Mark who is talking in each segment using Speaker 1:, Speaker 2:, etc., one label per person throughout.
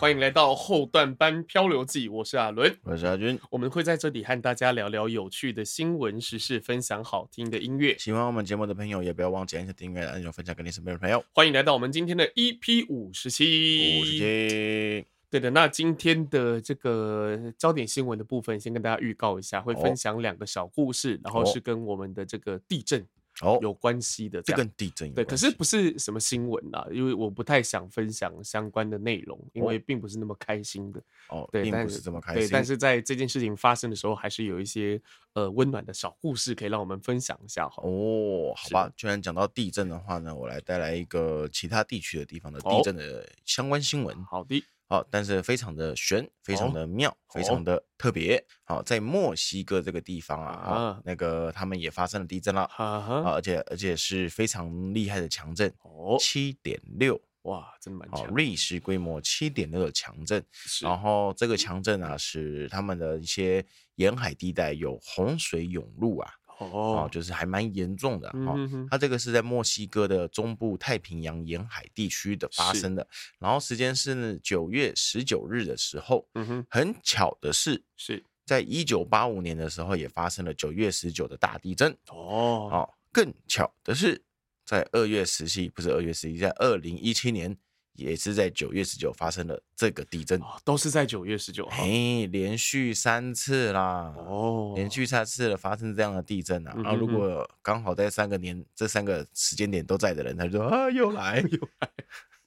Speaker 1: 哎，欢迎来到后段班漂流记，我是阿伦，
Speaker 2: 我是阿军，
Speaker 1: 我们会在这里和大家聊聊有趣的新闻时事，分享好听的音乐。
Speaker 2: 喜欢我们节目的朋友，也不要忘记按下订阅按钮，分享给你身边的朋友。
Speaker 1: 欢迎来到我们今天的 EP 五十七。五十七，对的。那今天的这个焦点新闻的部分，先跟大家预告一下，会分享两个小故事，哦、然后是跟我们的这个地震。哦，有关系的这，这跟地震有关系。对，可是不是什么新闻啦，因为我不太想分享相关的内容，因为并不是那么开心的。哦，对，并不是这么开心。对，但是在这件事情发生的时候，还是有一些呃温暖的小故事可以让我们分享一下哈。哦，好吧，既然讲到地震的话呢，我来带来一个其他地区的地方的地震的相关新闻。好的。好，但是非常的玄，非常的妙，哦、非常的特别。好，在墨西哥这个地方啊，啊那个他们也发生了地震了，啊，而且而且是非常厉害的强震，哦，七点六，哇，真蛮强，瑞士规模七点六的强震。是然后这个强震啊，使他们的一些沿海地带有洪水涌入啊。哦，就是还蛮严重的哈。嗯、哼它这个是在墨西哥的中部太平洋沿海地区的发生的，然后时间是九月十九日的时候。嗯哼，很巧的是，是在一九八五年的时候也发生了九月十九的大地震。哦，哦，更巧的是，在二月十七，不是二月十七，在二零一七年。也是在九月十九发生了这个地震，都是在九月十九号，哎，连续三次啦，哦，连续三次了发生这样的地震啊，然后如果刚好在三个年这三个时间点都在的人，他就说啊，又来。又来。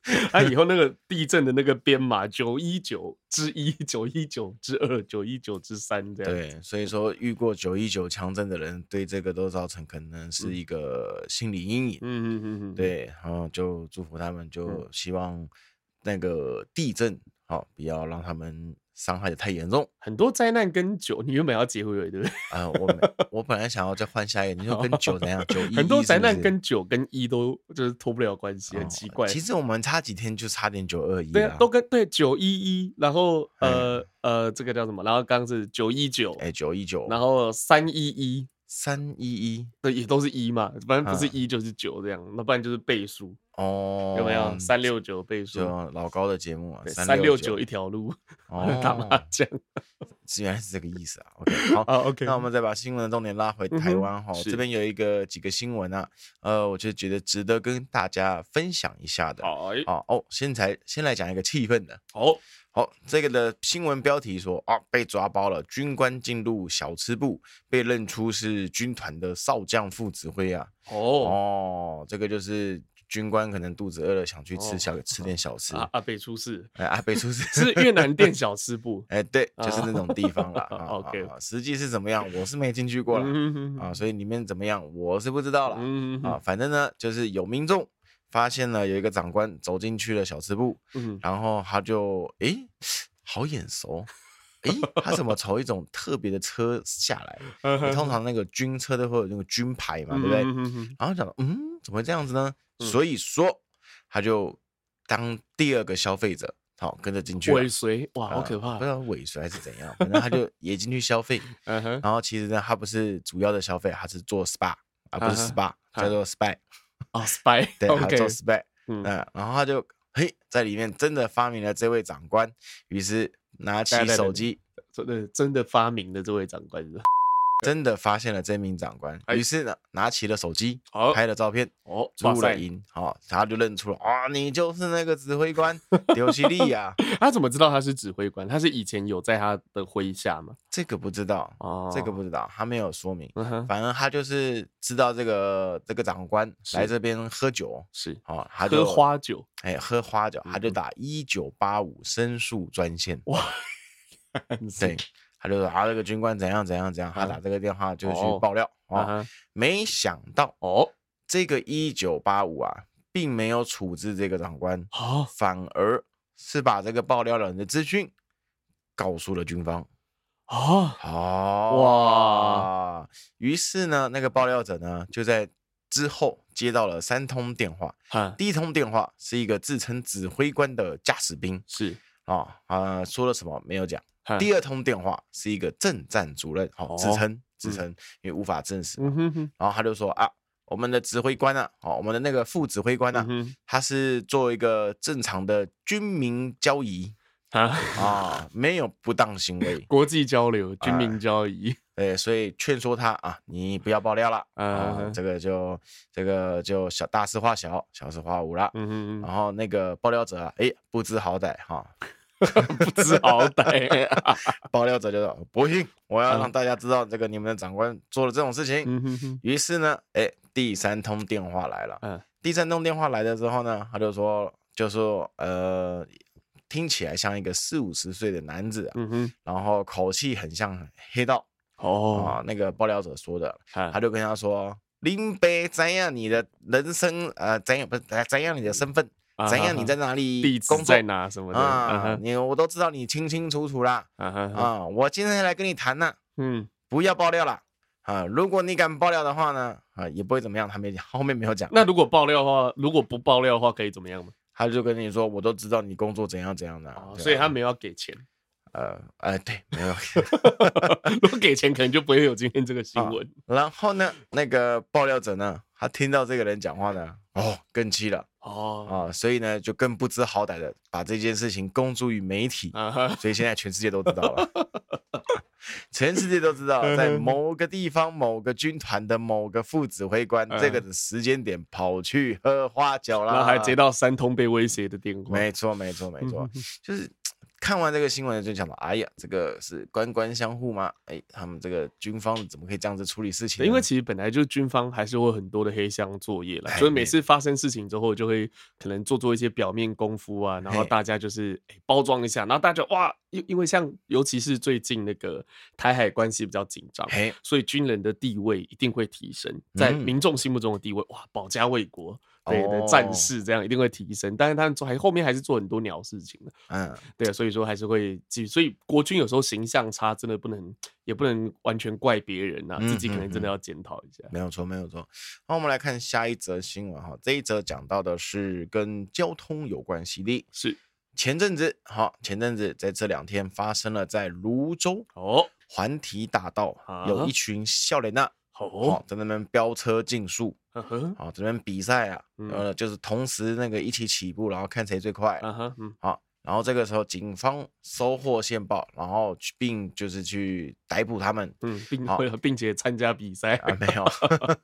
Speaker 1: 他、啊、以后那个地震的那个编码九一九之一、九一九之二、九一九之三这样。对，所以说遇过九一九强震的人，对这个都造成可能是一个心理阴影。嗯嗯嗯嗯。对，然后就祝福他们，就希望那个地震好不要让他们。伤害的太严重，很多灾难跟酒，你原本要结尾对不对？啊，我我本来想要再换下一个，你说跟酒怎样？酒一很多灾难跟酒跟一都就是脱不了关系，很奇怪。其实我们差几天就差点九二一，对啊，都跟对九一一，然后呃呃，这个叫什么？然后刚刚是九一九，哎，九一九，然后三一一。三一一，对，也都是一嘛，反正不是一就是九这样，啊、那不然就是倍数哦，有没有？三六九倍数，就老高的节目啊，三六九一条路，哦、打麻将，原来是这个意思啊。OK，好、啊、OK，那我们再把新闻的重点拉回台湾哈，嗯、这边有一个几个新闻啊，呃，我就觉得值得跟大家分享一下的。好，好哦，先才先来讲一个气氛的，好。好，这个的新闻标题说啊，被抓包了，军官进入小吃部，被认出是军团的少将副指挥啊。哦哦，这个就是军官可能肚子饿了，想去吃小、哦、吃点小吃。啊阿北出事，哎，阿北出事是越南店小吃部，哎，对，就是那种地方了。OK，实际是怎么样，我是没进去过了、啊，所以里面怎么样，我是不知道了。啊，反正呢，就是有民众。发现了有一个长官走进去了小吃部，嗯、然后他就诶，好眼熟，诶，他怎么从一种特别的车下来？通常那个军车都会有那个军牌嘛，对不对？然后讲，嗯，怎么会这样子呢？嗯、所以说他就当第二个消费者，好跟着进去尾随，哇，好可怕，呃、不知道尾随还是怎样，反正他就也进去消费。然后其实呢，他不是主要的消费，他是做 SPA 啊，不是 SPA，叫做 SPY。哦、oh，spy，对.他做 spy，嗯，然后他就嘿，在里面真的发明了这位长官，于是拿起手机，真的真的发明了这位长官是吧？真的发现了这名长官，于是呢，拿起了手机，拍了照片，哦，录了音，好，他就认出了，啊，你就是那个指挥官 刘西利呀？他怎么知道他是指挥官？他是以前有在他的麾下吗？这个不知道，哦，这个不知道，他没有说明。反正他就是知道这个这个长官来这边喝酒，是，哦，他就喝花酒，哎，喝花酒，他就打一九八五申诉专线，哇，对。他就说啊，这个军官怎样怎样怎样，他打这个电话就去爆料啊。没想到哦，这个一九八五啊，并没有处置这个长官，反而是把这个爆料人的资讯告诉了军方。啊，好哇！于是呢，那个爆料者呢，就在之后接到了三通电话。第一通电话是一个自称指挥官的驾驶兵，是啊啊，说了什么没有讲。第二通电话是一个政战主任，好，自称自称，因为无法证实。然后他就说啊，我们的指挥官啊，哦，我们的那个副指挥官啊，嗯、他是做一个正常的军民交易啊啊，没有不当行为，
Speaker 2: 国际交流，军民交易。
Speaker 1: 对，所以劝说他啊，你不要爆料了啊、uh huh. 这个就这个就小大事化小，小事化无了。嗯嗯嗯。然后那个爆料者啊，哎，不知好歹哈，
Speaker 2: 不知好歹，
Speaker 1: 爆料者就说不行，我要让大家知道这个你们的长官做了这种事情。嗯哼哼。于是呢，哎，第三通电话来了。嗯。第三通电话来了之后呢，他就说，就说呃，听起来像一个四五十岁的男子，嗯哼，然后口气很像黑道。哦啊，那个爆料者说的，他就跟他说：“林北怎样你的人生？呃，怎样不是怎样你的身份？怎样你在哪里工作
Speaker 2: 在哪什么的
Speaker 1: 啊？你我都知道你清清楚楚啦。啊，我今天来跟你谈呢，嗯，不要爆料了啊！如果你敢爆料的话呢，啊，也不会怎么样。他没后面没有讲。
Speaker 2: 那如果爆料的话，如果不爆料的话，可以怎么样吗？
Speaker 1: 他就跟你说，我都知道你工作怎样怎样的，
Speaker 2: 所以他没有要给钱。”
Speaker 1: 呃，哎，对，没有。
Speaker 2: 如果给钱，可能就不会有今天这个新闻。
Speaker 1: 然后呢，那个爆料者呢，他听到这个人讲话呢，哦，更气了，哦。啊，所以呢，就更不知好歹的把这件事情公诸于媒体，所以现在全世界都知道了，全世界都知道，在某个地方某个军团的某个副指挥官，这个的时间点跑去喝花酒了，
Speaker 2: 然后还接到三通被威胁的电话。
Speaker 1: 没错，没错，没错，就是。看完这个新闻就讲到，哎呀，这个是官官相护吗？哎，他们这个军方怎么可以这样子处理事情？
Speaker 2: 因为其实本来就军方还是会有很多的黑箱作业了，所以每次发生事情之后，就会可能做做一些表面功夫啊，然后大家就是包装一下，然后大家就哇，因因为像尤其是最近那个台海关系比较紧张，所以军人的地位一定会提升，在民众心目中的地位，哇，保家卫国。对的，战士这样一定会提升，但是他们还后面还是做很多鸟事情的，嗯，对啊，所以说还是会继续，所以国军有时候形象差，真的不能，也不能完全怪别人呐，自己可能真的要检讨一下。
Speaker 1: 没有错，没有错。那我们来看下一则新闻哈，这一则讲到的是跟交通有关系的，
Speaker 2: 是
Speaker 1: 前阵子好，前阵子在这两天发生了在泸州哦环体大道有一群笑脸呐。好，在那边飙车竞速，好，这边比赛啊，呃，就是同时那个一起起步，然后看谁最快，好。然后这个时候，警方收获线报，然后并就是去逮捕他们，
Speaker 2: 嗯，并会 并且参加比赛。
Speaker 1: 啊？没有，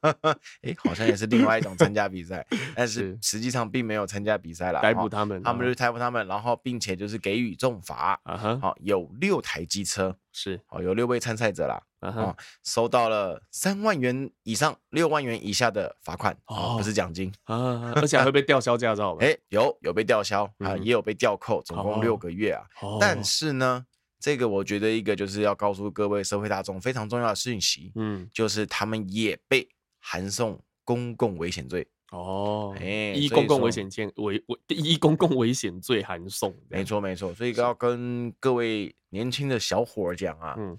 Speaker 1: 哎，好像也是另外一种参加比赛，但是实际上并没有参加比赛了。
Speaker 2: 逮捕他们，
Speaker 1: 他们就逮捕他们，然后并且就是给予重罚。好，有六台机车。
Speaker 2: 是，
Speaker 1: 好，有六位参赛者啦，啊，收到了三万元以上六万元以下的罚款，哦，不是奖金
Speaker 2: 啊，而且还会被吊销驾照吧？
Speaker 1: 哎，有有被吊销啊，也有被吊扣。总共六个月啊，哦、但是呢，这个我觉得一个就是要告诉各位社会大众非常重要的讯息，嗯，就是他们也被函送公共危险罪
Speaker 2: 哦，哎，依公共危险罪危危依公共危险罪函送，
Speaker 1: 没错没错，所以要跟各位年轻的小伙讲啊，嗯，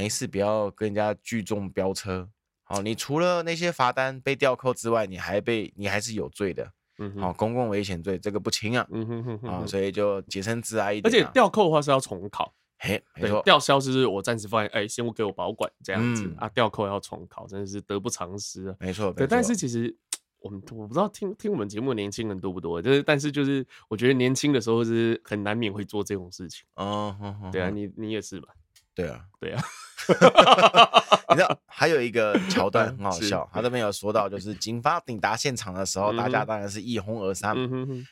Speaker 1: 没事不要跟人家聚众飙车，好，你除了那些罚单被吊扣之外，你还被你还是有罪的。嗯，好，公共危险罪这个不轻啊，嗯哼哼哼，啊，所以就洁身自爱一点。
Speaker 2: 而且吊扣的话是要重考，
Speaker 1: 嘿，没错，
Speaker 2: 吊销是我暂时放在，哎，先我给我保管这样子啊，吊扣要重考，真的是得不偿失啊。
Speaker 1: 没错，
Speaker 2: 对，但是其实我们我不知道听听我们节目的年轻人多不多，就是但是就是我觉得年轻的时候是很难免会做这种事情。哦，对啊，你你也是吧？
Speaker 1: 对啊，
Speaker 2: 对啊。
Speaker 1: 你知道还有一个桥段 很好笑，他这边有说到，就是警方抵达现场的时候，大家当然是一哄而散，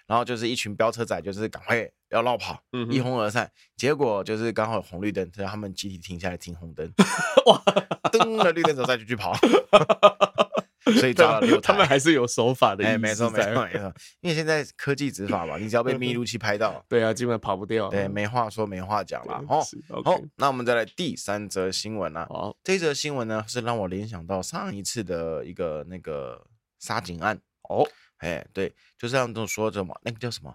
Speaker 1: 然后就是一群飙车仔，就是赶快要绕跑，一哄而散。结果就是刚好有红绿灯，所以他们集体停下来停红灯，哇，灯了绿灯之后再继续跑。所以抓了六台，
Speaker 2: 他们还是有手法的。
Speaker 1: 哎，没错没错没错，因为现在科技执法嘛，你只要被密录器拍到，
Speaker 2: 对啊，基本跑不掉。
Speaker 1: 对，没话说，没话讲了。好，好，那我们再来第三则新闻啦。好，这则新闻呢是让我联想到上一次的一个那个杀警案。哦。哎，对，就这样都说着嘛，那个叫什么？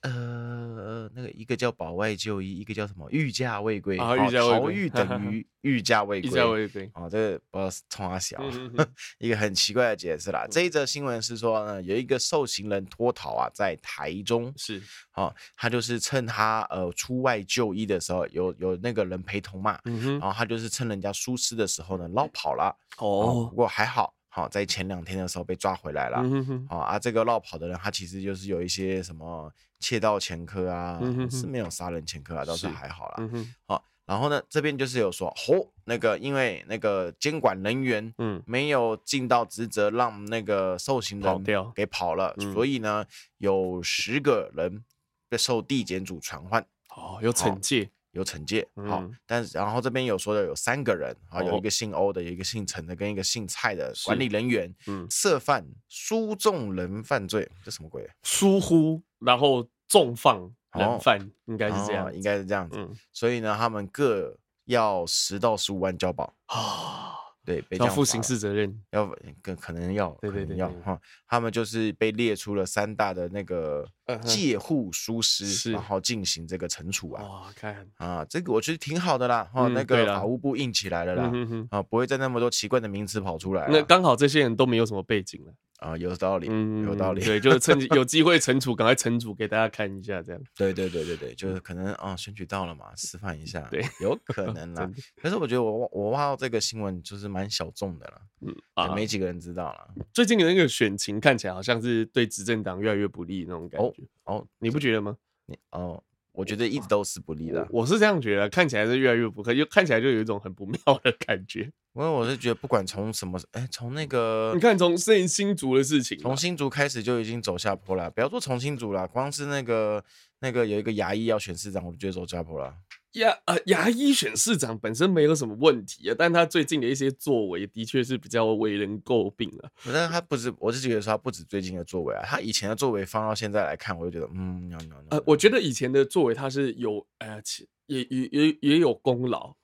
Speaker 1: 呃，那个一个叫保外就医，一个叫什么？御驾未归啊，逃狱等于御驾未归。逾假未归。哦，这个不知道是冲啥小，一个很奇怪的解释啦。这一则新闻是说呢，有一个受刑人脱逃啊，在台中是，哦，他就是趁他呃出外就医的时候，有有那个人陪同嘛，然后他就是趁人家疏失的时候呢，落跑了。哦，不过还好。好，在前两天的时候被抓回来了。好啊，这个落跑的人，他其实就是有一些什么窃盗前科啊，是没有杀人前科啊，倒是还好啦。好，然后呢，这边就是有说，哦，那个因为那个监管人员，嗯，没有尽到职责，让那个受刑人给跑了，所以呢，有十个人被受地检组传唤。
Speaker 2: 哦，有惩戒。
Speaker 1: 有惩戒，好，但是然后这边有说的有三个人啊，有一个姓欧的，有一个姓陈的，跟一个姓蔡的管理人员，嗯，涉犯疏纵人犯罪，这什么鬼？
Speaker 2: 疏忽，然后纵放人犯，应该是这样，
Speaker 1: 应该是这样子，所以呢，他们各要十到十五万交保啊。对，
Speaker 2: 要负刑事责任，
Speaker 1: 要可可能要，对对对，要哈，他们就是被列出了三大的那个戒护疏失，然后进行这个惩处啊。哇，看啊，这个我觉得挺好的啦，哈，那个法务部硬起来了啦，啊，不会再那么多奇怪的名词跑出来。
Speaker 2: 那刚好这些人都没有什么背景了。
Speaker 1: 啊，有道理，有道理，
Speaker 2: 对，就是趁机 有机会惩处，赶快惩处给大家看一下，这样。
Speaker 1: 对对对对对，就是可能啊，选举到了嘛，示范一下，对，有可能啦。可是我觉得我我挖到这个新闻就是蛮小众的了，嗯啊，没几个人知道了。
Speaker 2: 最近的那个选情看起来好像是对执政党越来越不利那种感觉，哦，你不觉得吗？
Speaker 1: 你哦。我觉得一直都是不利的，
Speaker 2: 我是这样觉得，看起来是越来越不可，就看起来就有一种很不妙的感觉。
Speaker 1: 因为我是觉得，不管从什么，哎，从那个，
Speaker 2: 你看从新新竹的事情，
Speaker 1: 从新竹开始就已经走下坡了。不要说从新竹了，光是那个那个有一个牙医要选市长，我就觉得走下坡了。
Speaker 2: 牙呃牙医选市长本身没有什么问题啊，但他最近的一些作为的确是比较为人诟病了。
Speaker 1: 但是他不止，我是觉得说他不止最近的作为啊，他以前的作为放到现在来看，我就觉得嗯，
Speaker 2: 呃，我觉得以前的作为他是有呃，也也也也有功劳。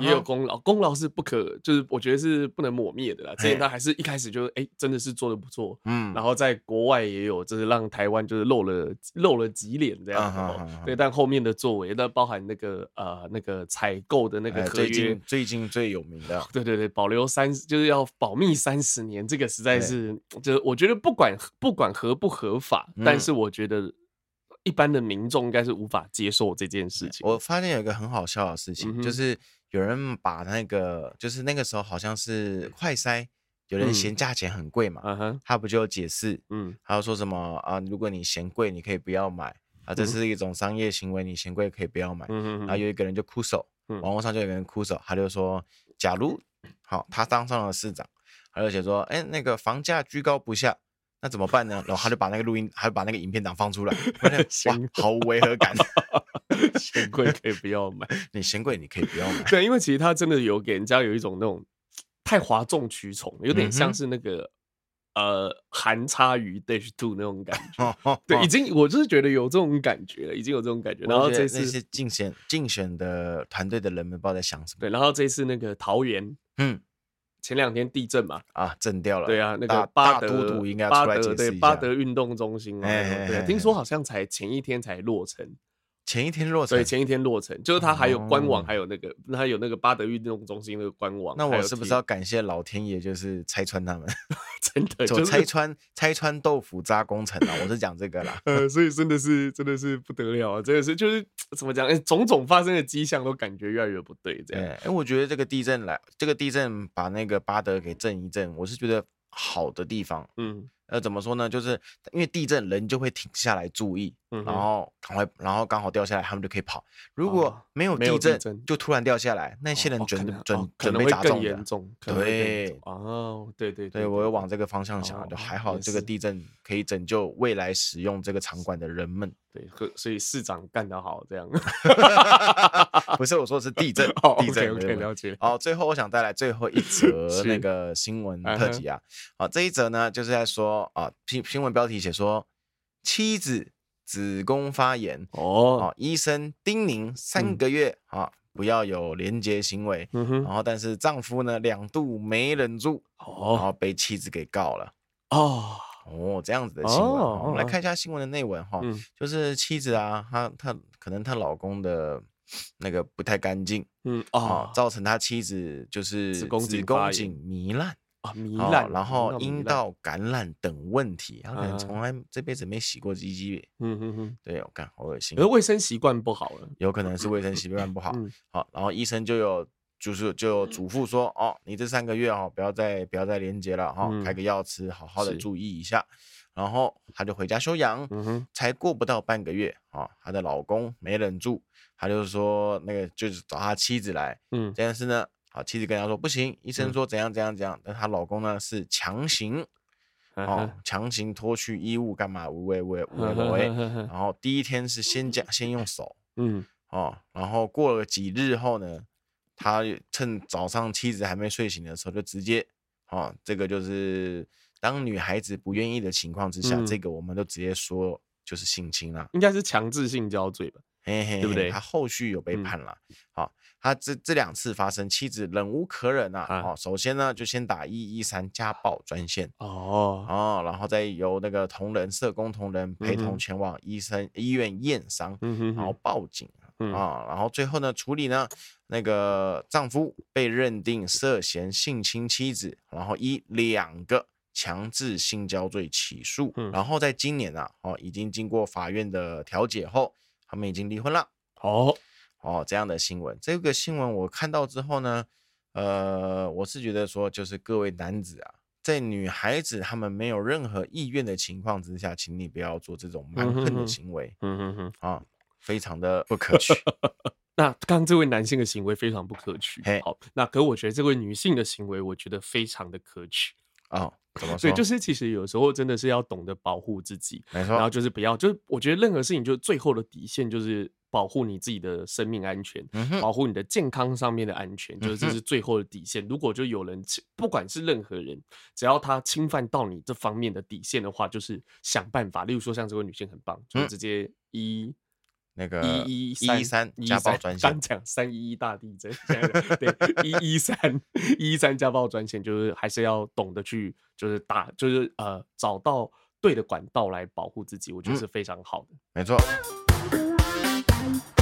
Speaker 2: 也有功劳，功劳是不可，就是我觉得是不能抹灭的啦。之前他还是一开始就是，哎，真的是做的不错，嗯。然后在国外也有，就是让台湾就是露了露了几脸这样。对，但后面的作为，那包含那个呃那个采购的那个合约，最
Speaker 1: 近最近最有名的，
Speaker 2: 对对对，保留三就是要保密三十年，这个实在是，就是我觉得不管不管合不合法，但是我觉得一般的民众应该是无法接受这件事情。
Speaker 1: 我发现有一个很好笑的事情，就是。有人把那个，就是那个时候好像是快筛，有人嫌价钱很贵嘛，嗯、他不就解释，嗯，还有说什么啊？如果你嫌贵，你可以不要买啊，这是一种商业行为，你嫌贵可以不要买。嗯、然后有一个人就哭手，网络上就有个人哭手，他就说，假如好，他当上了市长，他就写说，哎，那个房价居高不下。那怎么办呢？然后他就把那个录音，还把那个影片档放出来，哇，毫无违和感。
Speaker 2: 嫌贵可以不要买，
Speaker 1: 你嫌贵你可以不要买。
Speaker 2: 对，因为其实它真的有给人家有一种那种太哗众取宠，有点像是那个呃韩差鱼 Dash Two 那种感觉。对，已经我就是觉得有这种感觉了，已经有这种感觉。然后这次
Speaker 1: 那些竞选竞选的团队的人们不知道在想什么。
Speaker 2: 对，然后这次那个桃园，嗯。前两天地震嘛，
Speaker 1: 啊，震掉了。
Speaker 2: 对啊，那个巴德
Speaker 1: 应该要出来解释一下。
Speaker 2: 对，巴德运动中心啊，对，听说好像才前一天才落成。
Speaker 1: 前一天落成，对，
Speaker 2: 前一天落成，就是他还有官网，还有那个，它有那个巴德运动中心那个官网。
Speaker 1: 那我是不是要感谢老天爷，就是拆穿他们？
Speaker 2: 真的，
Speaker 1: 就拆穿拆穿豆腐渣工程啊！我是讲这个啦。
Speaker 2: 呃，所以真的是真的是不得了啊！真的是就是怎么讲？哎，种种发生的迹象都感觉越来越不对，这样。
Speaker 1: 哎，我觉得这个地震来，这个地震把那个巴德给震一震，我是觉得好的地方。嗯。呃，怎么说呢？就是因为地震，人就会停下来注意，然后赶快，然后刚好掉下来，他们就可以跑。如果没有地震，就突然掉下来，那些人准准准备砸中的。对，
Speaker 2: 哦，对对对，
Speaker 1: 我有往这个方向想，就还好，这个地震可以拯救未来使用这个场馆的人们。
Speaker 2: 对，所以市长干得好，这样。
Speaker 1: 不是我说的是地震，地震了解。好，最后我想带来最后一则 那个新闻特辑啊。好，这一则呢就是在说啊，新新闻标题写说妻子子宫发炎哦，医生叮咛三个月啊不要有连接行为，然后但是丈夫呢两度没忍住哦，然后被妻子给告了哦。哦，这样子的新闻，我们来看一下新闻的内文哈。就是妻子啊，她她可能她老公的那个不太干净，嗯哦，造成她妻子就是子宫颈糜烂啊，糜烂，然后阴道感染等问题，他可能从来这辈子没洗过鸡鸡，嗯嗯嗯，对，我看好恶心，
Speaker 2: 而卫生习惯不好了，
Speaker 1: 有可能是卫生习惯不好。好，然后医生就有就是就嘱咐说，哦，你这三个月哦，不要再不要再连接了哈，哦嗯、开个药吃，好好的注意一下。然后她就回家休养，才过不到半个月啊，她、哦、的老公没忍住，他就是说那个就是找他妻子来，嗯，这件事呢，好，妻子跟他说不行，医生说怎样怎样怎样，嗯、但她老公呢是强行，哦，强行脱去衣物干嘛？无为无为无为为，然后第一天是先讲先用手，嗯，哦，然后过了几日后呢，他趁早上妻子还没睡醒的时候就直接，哦，这个就是。当女孩子不愿意的情况之下，嗯、这个我们就直接说就是性侵了，
Speaker 2: 应该是强制性交罪吧？嘿嘿嘿，对不对？
Speaker 1: 他后续有被判了。嗯、好，他这这两次发生，妻子忍无可忍啊！啊首先呢，就先打一一三家暴专线哦哦，然后再由那个同仁、社工同仁陪同前往医生、嗯、医院验伤，嗯、哼然后报警。嗯、啊，然后最后呢，处理呢，那个丈夫被认定涉嫌性侵妻子，然后以两个。强制性交罪起诉，嗯、然后在今年啊，哦，已经经过法院的调解后，他们已经离婚了。哦，哦，这样的新闻，这个新闻我看到之后呢，呃，我是觉得说，就是各位男子啊，在女孩子他们没有任何意愿的情况之下，请你不要做这种蛮横的行为。嗯哼哼，啊，非常的不 可取。
Speaker 2: 那刚刚这位男性的行为非常不可取。嘿好，那可我觉得这位女性的行为，我觉得非常的可取。
Speaker 1: 哦。
Speaker 2: 对，就是其实有时候真的是要懂得保护自己，
Speaker 1: 没错。
Speaker 2: 然后就是不要，就是我觉得任何事情，就是最后的底线就是保护你自己的生命安全，嗯、保护你的健康上面的安全，就是这是最后的底线。嗯、如果就有人，不管是任何人，只要他侵犯到你这方面的底线的话，就是想办法。例如说，像这位女性很棒，就直接一。
Speaker 1: 那个
Speaker 2: 一一三
Speaker 1: 家暴专线，
Speaker 2: 刚讲三一一大地震，对一一三一一三家暴专线，就是还是要懂得去，就是打，就是呃找到对的管道来保护自己，我觉得是非常好的。
Speaker 1: 嗯、没错。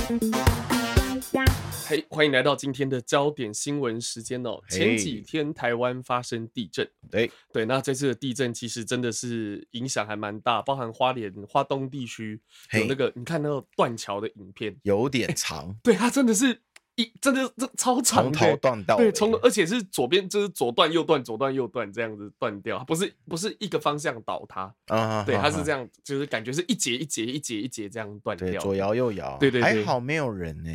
Speaker 2: 嘿，hey, 欢迎来到今天的焦点新闻时间哦。前几天台湾发生地震，
Speaker 1: 对。
Speaker 2: 对，那这次的地震其实真的是影响还蛮大，包含花莲、花东地区有那个，Hey, 你看那个断桥的影片，
Speaker 1: 有点长，
Speaker 2: 对，它真的是一真的这超长，从
Speaker 1: 头断到
Speaker 2: 对，从而且是左边就是左断右断，左断右断这样子断掉，不是不是一个方向倒塌啊，对，它是这样，就是感觉是一节一节一节一节这样断掉，
Speaker 1: 左摇右摇，
Speaker 2: 对对对，
Speaker 1: 还好没有人呢。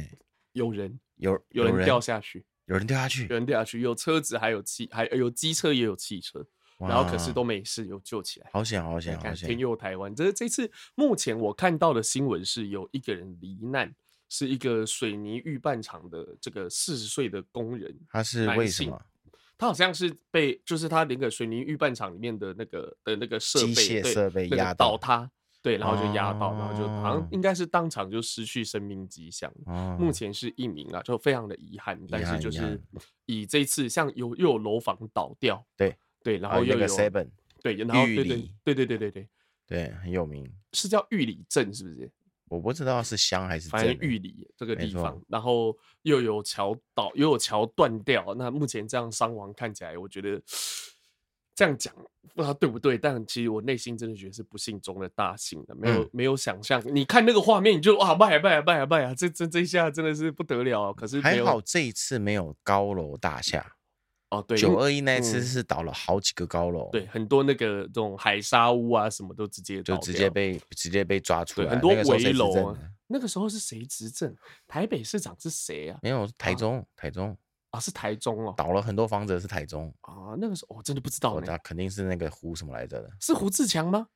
Speaker 2: 有人
Speaker 1: 有
Speaker 2: 有人掉下去，
Speaker 1: 有人掉下去，
Speaker 2: 有人掉下去，有车子，还有汽，还有机车，也有汽车，然后可是都没事，有救起来，
Speaker 1: 好险，好险，好险！
Speaker 2: 天佑台湾！这这次目前我看到的新闻是有一个人罹难，是一个水泥预拌厂的这个四十岁的工人，
Speaker 1: 他是为什么？
Speaker 2: 他好像是被，就是他那个水泥预拌厂里面的那个的那个设备，
Speaker 1: 机械设备压
Speaker 2: 倒塌。对，然后就压到，然后就好像应该是当场就失去生命迹象。目前是一名啊，就非常的遗憾。但是就是以这次像有又有楼房倒掉，
Speaker 1: 对
Speaker 2: 对，然后又有
Speaker 1: seven，
Speaker 2: 对，然后对对对对对对对
Speaker 1: 对，很有名，
Speaker 2: 是叫玉里镇是不是？
Speaker 1: 我不知道是乡还是，
Speaker 2: 反正玉里这个地方，然后又有桥倒，又有桥断掉。那目前这样伤亡看起来，我觉得。这样讲不知道对不对，但其实我内心真的觉得是不幸中的大幸的，没有、嗯、没有想象。你看那个画面，你就哇，拜呀拜呀拜呀拜啊，这这这一下真的是不得了。可是
Speaker 1: 还好这一次没有高楼大厦
Speaker 2: 哦，对，
Speaker 1: 九二一那一次是倒了好几个高楼、
Speaker 2: 嗯，对，很多那个这种海沙屋啊什么都直接
Speaker 1: 就直接被直接被抓出来，
Speaker 2: 很多围楼啊。那个时候是谁执政？台北市长是谁啊？
Speaker 1: 没有，台中，啊、台中。
Speaker 2: 啊，是台中哦，
Speaker 1: 倒了很多房子是台中
Speaker 2: 啊。那个时候我真的不知道，
Speaker 1: 那肯定是那个胡什么来着的？
Speaker 2: 是胡志强吗？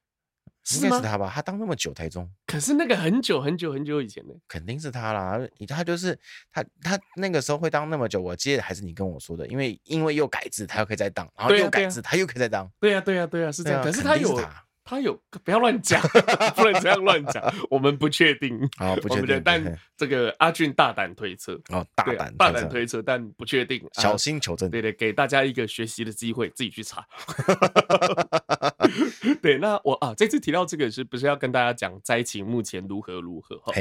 Speaker 1: 应该是他吧？他当那么久台中，
Speaker 2: 可是那个很久很久很久以前的，
Speaker 1: 肯定是他啦。他就是他，他那个时候会当那么久，我记得还是你跟我说的，因为因为又改制，他又可以再当，然后又改制，他又可以再当。
Speaker 2: 对呀对呀对呀，是这样。可是他有。他有不要乱讲，不能这样乱讲。我们不确定，
Speaker 1: 好，不确定。
Speaker 2: 但这个阿俊大胆推测，
Speaker 1: 哦，大胆
Speaker 2: 大胆推测，但不确定，
Speaker 1: 小心求证。
Speaker 2: 对对，给大家一个学习的机会，自己去查。对，那我啊，这次提到这个是不是要跟大家讲灾情目前如何如何？哈，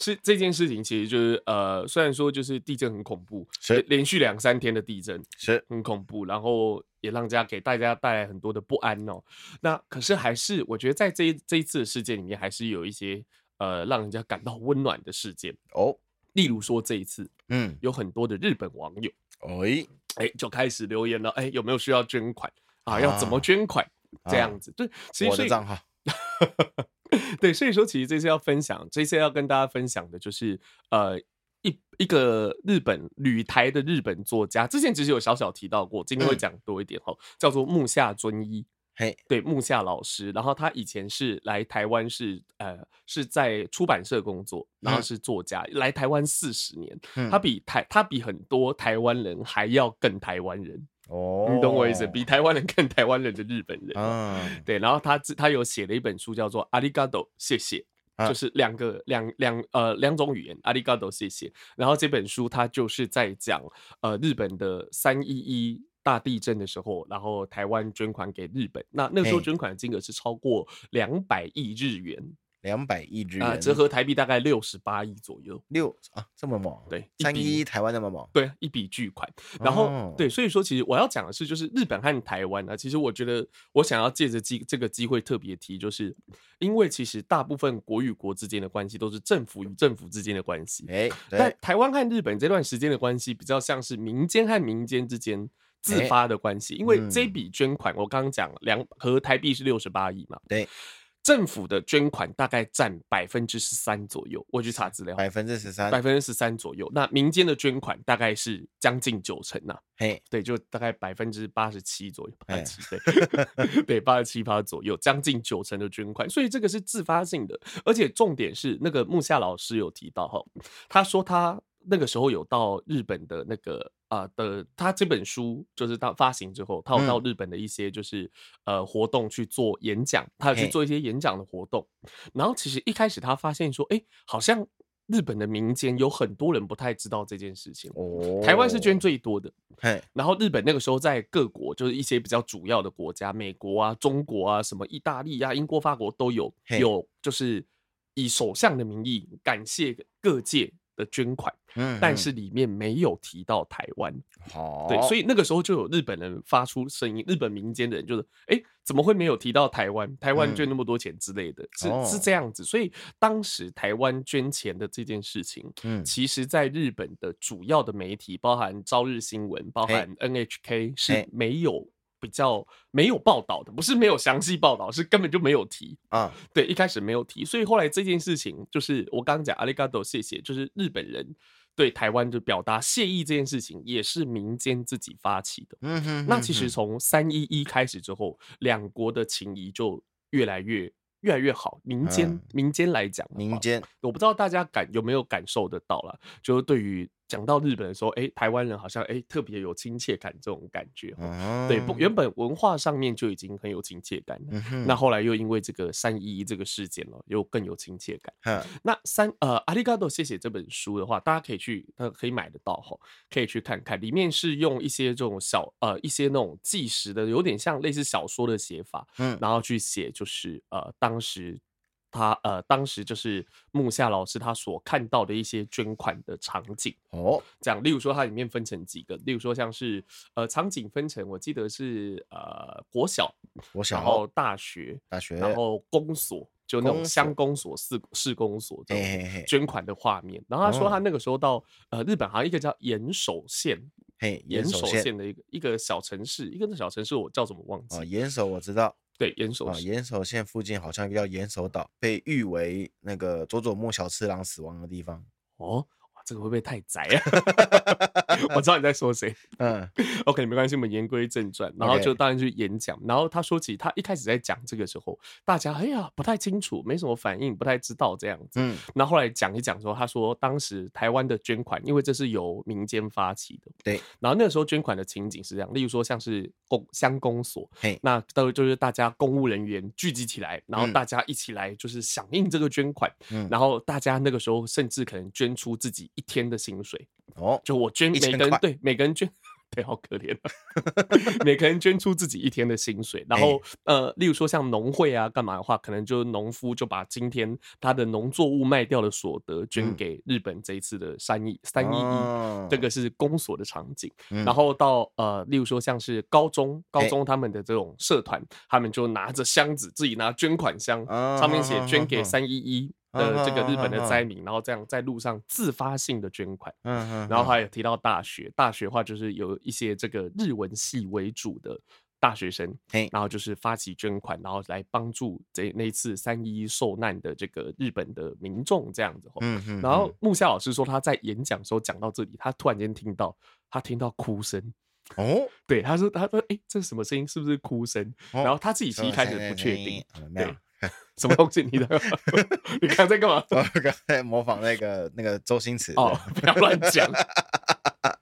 Speaker 2: 是这件事情，其实就是呃，虽然说就是地震很恐怖，是连续两三天的地震是很恐怖，然后。也让家给大家带来很多的不安哦。那可是还是我觉得在这一这一次的事件里面，还是有一些呃让人家感到温暖的事件哦。例如说这一次，嗯，有很多的日本网友
Speaker 1: 哎
Speaker 2: 哎，就开始留言了，哎，有没有需要捐款啊？要怎么捐款？这样子，对，其实
Speaker 1: 我的账号。
Speaker 2: 对，所以说其实这次要分享，这次要跟大家分享的就是，呃，一一个日本旅台的日本作家，之前其实有小小提到过，今天会讲多一点哦，嗯、叫做木下尊一，嘿，对，木下老师，然后他以前是来台湾是呃是在出版社工作，然后是作家，嗯、来台湾四十年，嗯、他比台他比很多台湾人还要更台湾人。哦，你懂我意思，比台湾人更台湾人的日本人，嗯，对。然后他他有写了一本书，叫做《阿里嘎多》，谢谢，就是两个两两呃两种语言，阿里嘎多，谢谢。然后这本书他就是在讲呃日本的三一一大地震的时候，然后台湾捐款给日本，那那时候捐款的金额是超过两百亿日元。
Speaker 1: 两百亿日元
Speaker 2: 啊，折合台币大概六十八亿左右。
Speaker 1: 六啊，这么猛？
Speaker 2: 对，
Speaker 1: 三一一台湾那么猛？
Speaker 2: 对，一笔巨款。然后、哦、对，所以说其实我要讲的是，就是日本和台湾呢，其实我觉得我想要借着机这个机会特别提，就是因为其实大部分国与国之间的关系都是政府与政府之间的关系。哎，但台湾和日本这段时间的关系比较像是民间和民间之间自发的关系，因为这笔捐款我刚刚讲两和台币是六十八亿嘛。对。政府的捐款大概占百分之十三左右，我去查资料，
Speaker 1: 百分之十三，
Speaker 2: 百分之十三左右。那民间的捐款大概是将近九成呐，嘿，对，就大概百分之八十七左右，八十七对，对，八十七趴左右，将近九成的捐款，所以这个是自发性的，而且重点是那个木下老师有提到哈，他说他。那个时候有到日本的那个啊、呃、的，他这本书就是到发行之后，他有到日本的一些就是、嗯、呃活动去做演讲，他有去做一些演讲的活动。然后其实一开始他发现说，哎，好像日本的民间有很多人不太知道这件事情。哦，台湾是捐最多的，嘿然后日本那个时候在各国就是一些比较主要的国家，美国啊、中国啊、什么意大利啊、英国、法国都有嘿有，就是以首相的名义感谢各界。的捐款，嗯，但是里面没有提到台湾，哦，对，所以那个时候就有日本人发出声音，日本民间的人就是，哎、欸，怎么会没有提到台湾？台湾捐那么多钱之类的，嗯、是是这样子。所以当时台湾捐钱的这件事情，嗯，其实在日本的主要的媒体，包含朝日新闻，包含 NHK 是没有。比较没有报道的，不是没有详细报道，是根本就没有提啊。对，一开始没有提，所以后来这件事情就是我刚刚讲阿里嘎多谢谢，就是日本人对台湾就表达谢意这件事情，也是民间自己发起的。嗯哼，哼，哼，那其实从三一一开始之后，两国的情谊就越来越越来越好。民间、嗯、民间来讲，民间我不知道大家感有没有感受得到了，就是对于。讲到日本的时候，哎，台湾人好像哎特别有亲切感，这种感觉。嗯、对，不，原本文化上面就已经很有亲切感了。嗯、那后来又因为这个三一一这个事件了，又更有亲切感。嗯、那三呃，阿里嘎多谢谢这本书的话，大家可以去，呃，可以买得到哈，可以去看看。里面是用一些这种小呃一些那种纪实的，有点像类似小说的写法，嗯，然后去写就是呃当时。他呃，当时就是木下老师他所看到的一些捐款的场景哦，这样，例如说它里面分成几个，例如说像是呃场景分成，我记得是呃国小，国小，然后大学，大学，然后公所，就那种乡公所、市市公所这种捐款的画面。然后他说他那个时候到呃日本好像一个叫岩手县，嘿，岩手县的一个一个小城市，一个小城市我叫什么忘记？岩手我知道。对，岩手啊，岩手县附近好像一个叫岩手岛，被誉为那个佐佐木小次郎死亡的地方。哦。这个会不会太宅啊？我知道你在说谁。嗯，OK，没关系，我们言归正传。然后就当然去演讲。然后他说起他一开始在讲这个时候，大家哎呀不太清楚，没什么反应，不太知道这样子。嗯，然后后来讲一讲说，他说当时台湾的捐款，因为这是由民间发起的。对。然后那个时候捐款的情景是这样，例如说像是公乡公所，嘿，那都就是大家公务人员聚集起来，然后大家一起来就是响应这个捐款。嗯。然后大家那个时候甚至可能捐出自己。一天的薪水。哦，就我捐，每个人对每个人捐，对，好可怜啊，每个人捐出自己一天的薪水，然后呃，例如说像农会啊，干嘛的话，可能就农夫就把今天他的农作物卖掉的所得捐给日本这一次的三一三一一，这个是公所的场景。然后到呃，例如说像是高中高中他们的这种社团，他们就拿着箱子，自己拿捐款箱，上面写捐给三一一。的这个日本的灾民，然后这样在路上自发性的捐款，嗯嗯，然后还有提到大学，大学的话就是有一些这个日文系为主的大学生，然后就是发起捐款，然后来帮助这那一次三一受难的这个日本的民众这样子，嗯嗯，然后木下老师说他在演讲的时候讲到这里，他突然间听到他听到哭声，哦，对，他说他说哎，这是什么声音？是不是哭声？然后他自己其实一开始不确定，对。什么东西？你的？你刚才干嘛？
Speaker 1: 我刚才模仿那个那个周星驰。
Speaker 2: 哦，不要乱讲。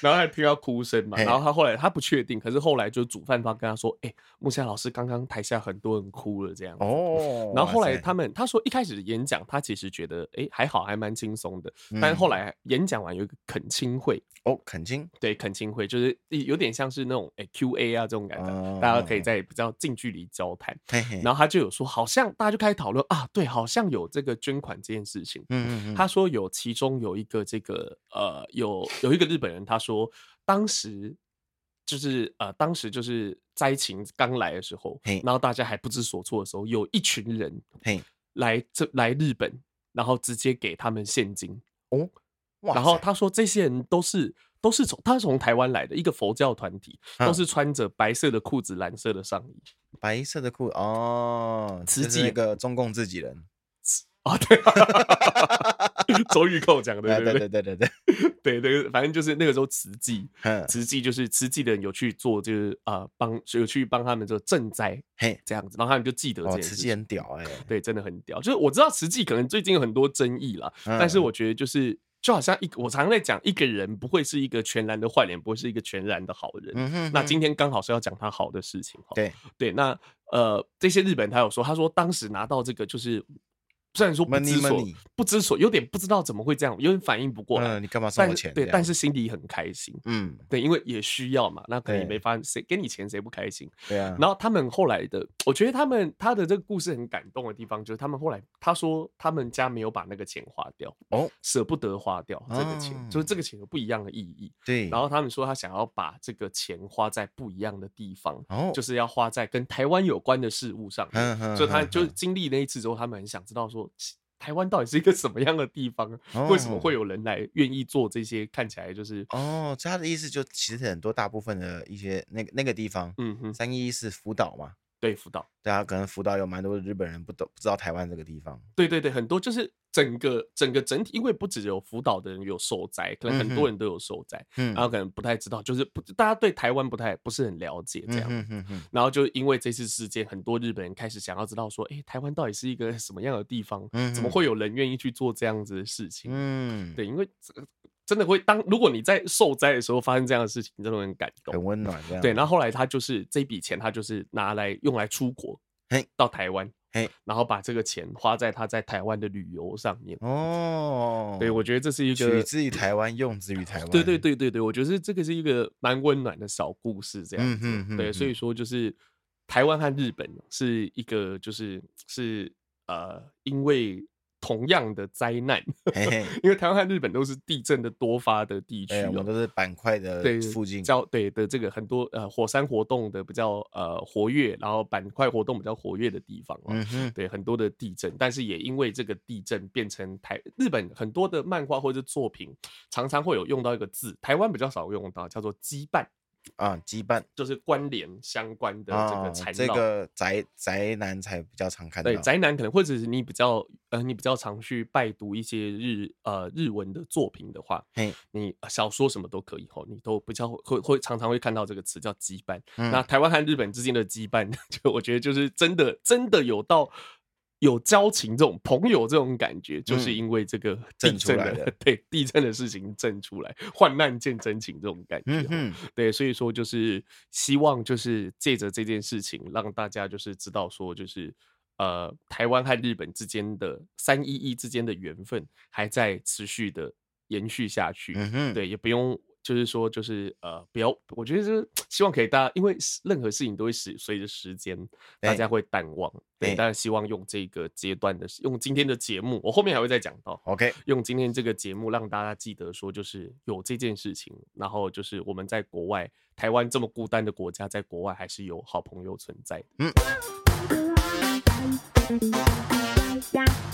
Speaker 2: 然后还听到哭声嘛，然后他后来他不确定，可是后来就主办方跟他说：“哎、欸，木下老师刚刚台下很多人哭了，这样。”哦。然后后来他们他说一开始演讲他其实觉得哎、欸、还好还蛮轻松的，嗯、但是后来演讲完有一个恳亲会
Speaker 1: 哦，恳亲
Speaker 2: 对恳亲会就是有点像是那种哎、欸、Q A 啊这种感觉，哦、大家可以在比较近距离交谈。嘿嘿然后他就有说，好像大家就开始讨论啊，对，好像有这个捐款这件事情。嗯嗯嗯。他说有其中有一个这个呃有有一个日本人他说。当时就是呃，当时就是灾情刚来的时候，嘿。然后大家还不知所措的时候，有一群人嘿。来这来日本，然后直接给他们现金哦，然后他说这些人都是都是从他是从台湾来的一个佛教团体，啊、都是穿着白色的裤子、蓝色的上衣，
Speaker 1: 白色的裤哦，慈济那个中共自己人。
Speaker 2: 啊，对，周玉蔻讲的，对
Speaker 1: 对对对对
Speaker 2: 对 对，反正就是那个时候慈济，慈济就是慈济的人有去做，就是啊帮有去帮他们做赈灾，嘿，这样子，然后他们就记得这件事。
Speaker 1: 慈济很屌哎，
Speaker 2: 对，真的很屌。就是我知道慈济可能最近有很多争议啦，但是我觉得就是就好像一，我常常在讲，一个人不会是一个全然的坏人，不会是一个全然的好人。那今天刚好是要讲他好的事情，
Speaker 1: 对
Speaker 2: 对。那呃，这些日本他有说，他说当时拿到这个就是。虽然说不知所不知所，有点不知道怎么会这样，有点反应不过来。
Speaker 1: 嗯、你干嘛送我钱？
Speaker 2: 对，但是心里很开心。嗯，对，因为也需要嘛，那可能也没发现谁给你钱谁不开心。对啊。然后他们后来的，我觉得他们他的这个故事很感动的地方，就是他们后来他说他们家没有把那个钱花掉，哦，舍不得花掉这个钱，哦、就是这个钱有不一样的意义。对。然后他们说他想要把这个钱花在不一样的地方，哦，就是要花在跟台湾有关的事物上嗯。嗯、所以他就经历那一次之后，他们很想知道说。台湾到底是一个什么样的地方？哦、为什么会有人来愿意做这些？看起来就是
Speaker 1: 哦，他的意思就其实很多大部分的一些那个那个地方，嗯哼，三一一是福岛嘛？
Speaker 2: 对，福岛，
Speaker 1: 大家可能福岛有蛮多日本人不懂不知道台湾这个地方。
Speaker 2: 对对对，很多就是。整个整个整体，因为不只有福岛的人有受灾，可能很多人都有受灾，嗯、然后可能不太知道，就是不大家对台湾不太不是很了解这样，然后就因为这次事件，很多日本人开始想要知道说，哎，台湾到底是一个什么样的地方？嗯、怎么会有人愿意去做这样子的事情？嗯，对，因为真的会当如果你在受灾的时候发生这样的事情，真的很感动，
Speaker 1: 很温暖。
Speaker 2: 对，然后后来他就是这笔钱，他就是拿来用来出国，嘿，到台湾。嘿，然后把这个钱花在他在台湾的旅游上面哦。对，我觉得这是一个
Speaker 1: 取之于台湾，用之于台湾。
Speaker 2: 对对对对对，我觉得这个是一个蛮温暖的小故事，这样子。对，所以说就是台湾和日本是一个，就是是呃，因为。同样的灾难，因为台湾和日本都是地震的多发的地区，
Speaker 1: 我们都是板块的附近，
Speaker 2: 较对的这个很多呃火山活动的比较呃活跃，然后板块活动比较活跃的地方，嗯，对很多的地震，但是也因为这个地震变成台日本很多的漫画或者作品常常会有用到一个字，台湾比较少用到，叫做羁绊。
Speaker 1: 啊，羁绊
Speaker 2: 就是关联相关的这个缠绕，
Speaker 1: 这个宅宅男才比较常看到。
Speaker 2: 对，宅男可能或者是你比较呃，你比较常去拜读一些日呃日文的作品的话，嘿，你小说什么都可以吼，你都比较会会常常会看到这个词叫羁绊。嗯、那台湾和日本之间的羁绊，就我觉得就是真的真的有到。有交情，这种朋友这种感觉，就是因为这个地震的，的对地震的事情震出来，患难见真情这种感觉。嗯，对，所以说就是希望就是借着这件事情，让大家就是知道说，就是呃，台湾和日本之间的三一一之间的缘分还在持续的延续下去。嗯哼，对，也不用。就是说，就是呃，不要，我觉得就是希望可以大家，因为任何事情都会随随着时间，大家会淡忘。对，当然希望用这个阶段的，用今天的节目，我后面还会再讲到。OK，用今天这个节目让大家记得说，就是有这件事情，然后就是我们在国外，台湾这么孤单的国家，在国外还是有好朋友存在。嗯。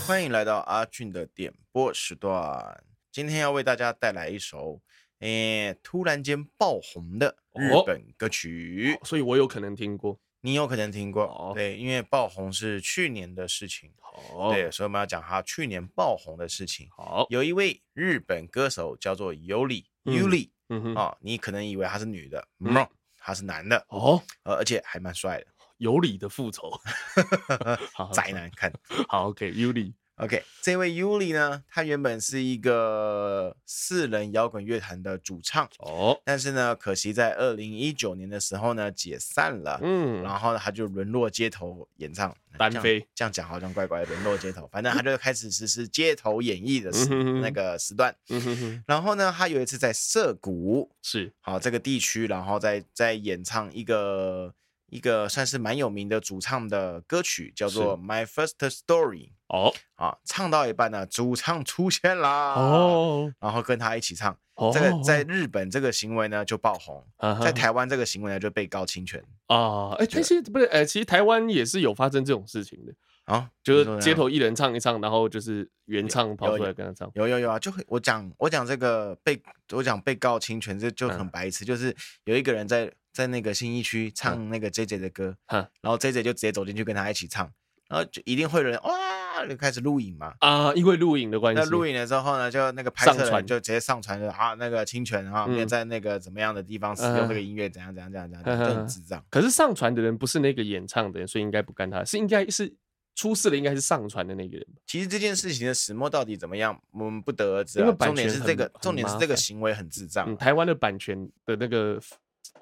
Speaker 1: 欢迎来到阿俊的点播时段。今天要为大家带来一首，诶，突然间爆红的日本歌曲，
Speaker 2: 哦，所以我有可能听过，
Speaker 1: 你有可能听过，哦，对，因为爆红是去年的事情，哦，对，所以我们要讲他去年爆红的事情。好，有一位日本歌手叫做尤里，尤里，啊，你可能以为他是女的，嗯，他是男的，哦，而且还蛮帅的。
Speaker 2: 尤里的复仇，
Speaker 1: 宅男看
Speaker 2: 好，OK，尤里。
Speaker 1: OK，这位 Yuli 呢，他原本是一个四人摇滚乐团的主唱。哦，但是呢，可惜在二零一九年的时候呢解散了，嗯，然后呢他就沦落街头演唱，
Speaker 2: 单飞，
Speaker 1: 这样讲好像怪怪的，沦落街头，反正他就开始实施街头演绎的时那个时段，嗯哼哼，然后呢，他有一次在涩谷是。好这个地区，然后在在演唱一个。一个算是蛮有名的主唱的歌曲，叫做《My First Story》哦，啊，唱到一半呢，主唱出现啦。哦，然后跟他一起唱，哦、这个在日本这个行为呢就爆红，哦、在台湾这个行为呢就被告侵权。
Speaker 2: 啊，哎，其实不是，哎，其实台湾也是有发生这种事情的啊，就是街头艺人唱一唱，然后就是原唱跑出来跟他唱，
Speaker 1: 有有有啊，就会我讲我讲这个被我讲被告侵权这就很白痴，嗯、就是有一个人在。在那个新一区唱那个 J J 的歌，嗯、然后 J J 就直接走进去跟他一起唱，然后就一定会有人哇就开始录影嘛
Speaker 2: 啊，因为录影的关系。
Speaker 1: 那录影了之后呢，就那个拍摄就直接上传就啊那个侵权啊，没有在那个怎么样的地方使用这个音乐，怎样怎样怎样怎样，就很智障。
Speaker 2: 可是上传的人不是那个演唱的人，所以应该不干他，是应该是出事的，应该是上传的那个人。
Speaker 1: 其实这件事情的始末到底怎么样，我们不得而知。因为重点是这个，重点是这个行为很智障。
Speaker 2: 嗯、台湾的版权的那个。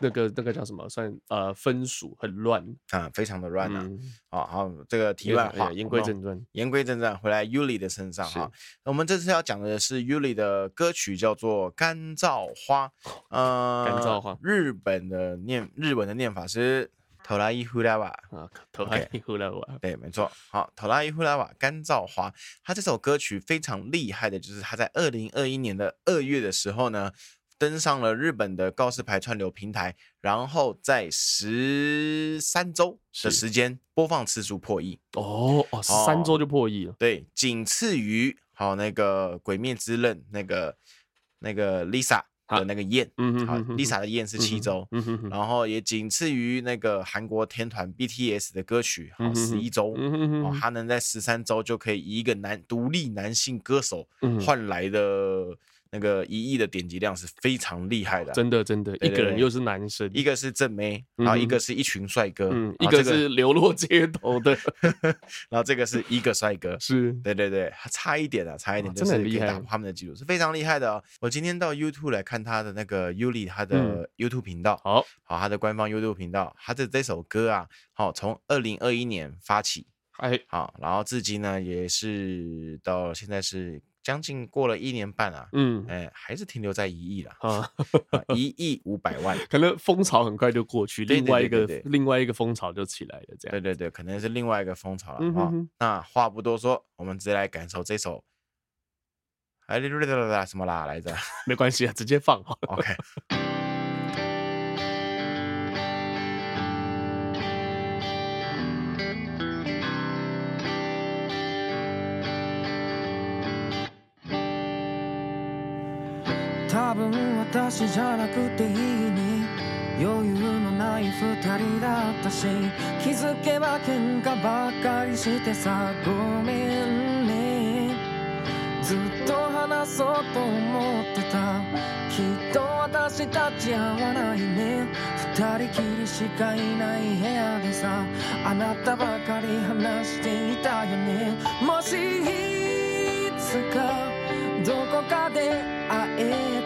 Speaker 2: 那个那个叫什么？算呃分属很乱
Speaker 1: 啊，非常的乱啊。好好，这个题外话，
Speaker 2: 言归正传，
Speaker 1: 言归正传，回来 Yuri 的身上哈。我们这次要讲的是 Yuri 的歌曲，叫做《干燥花》。呃，干燥花，日本的念日文的念法是トライフラワ
Speaker 2: 啊，トライフラワ。
Speaker 1: 对，没错。好，トライフラワ，干燥花。他这首歌曲非常厉害的，就是他在二零二一年的二月的时候呢。 登上了日本的告示牌串流平台，然后在十三周的时间播放次数破亿
Speaker 2: 哦哦，十三周就破亿了。
Speaker 1: 对，仅次于好那个《鬼灭之刃》那个那个 Lisa 的那个燕，嗯好，Lisa 的燕是七周，嗯哼，然后也仅次于那个韩国天团 BTS 的歌曲，好十一周，嗯哼，他能在十三周就可以以一个男独立男性歌手换来的。那个一亿的点击量是非常厉害的，
Speaker 2: 真的真的，一个人又是男生，
Speaker 1: 一个是正妹，然后一个是一群帅哥，
Speaker 2: 一个是流落街头的，
Speaker 1: 然后这个是一个帅哥，
Speaker 2: 是
Speaker 1: 对对对，差一点啊，差一点，真的很厉害，他们的记录是非常厉害的哦。我今天到 YouTube 来看他的那个 Yuli 他的 YouTube 频道，好好，他的官方 YouTube 频道，他的这首歌啊，好，从二零二一年发起，哎，好，然后至今呢也是到现在是。将近过了一年半啊，嗯，哎，还是停留在一亿了啊，一亿五百万，
Speaker 2: 可能风潮很快就过去，另外一个另外一个风潮就起来了，这样，
Speaker 1: 对对对，可能是另外一个风潮了啊。那话不多说，我们直接来感受这首，哎，什么啦来着？
Speaker 2: 没关系啊，直接放好
Speaker 1: ，OK。
Speaker 3: 私じゃなくていいに余裕のない二人だったし気づけば喧哗ばっかりしてさごめんね。ずっと话そうと思ってた。きっと私たち合わないね。二人きりしかいない部屋でさ。あなたばかり话していたよね。もしいつかどこかで会えた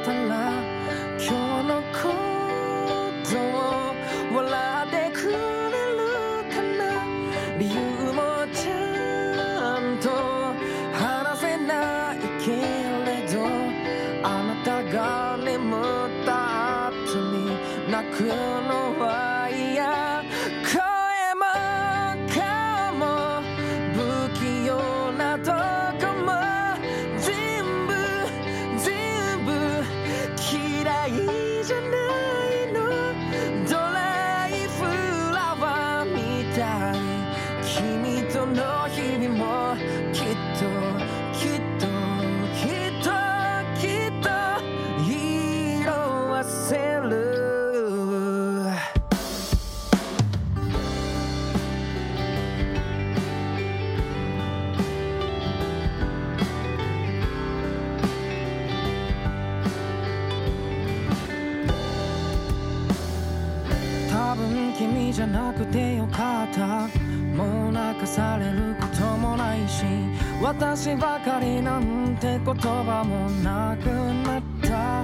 Speaker 3: 私ばかりなんて言叶もなくなった。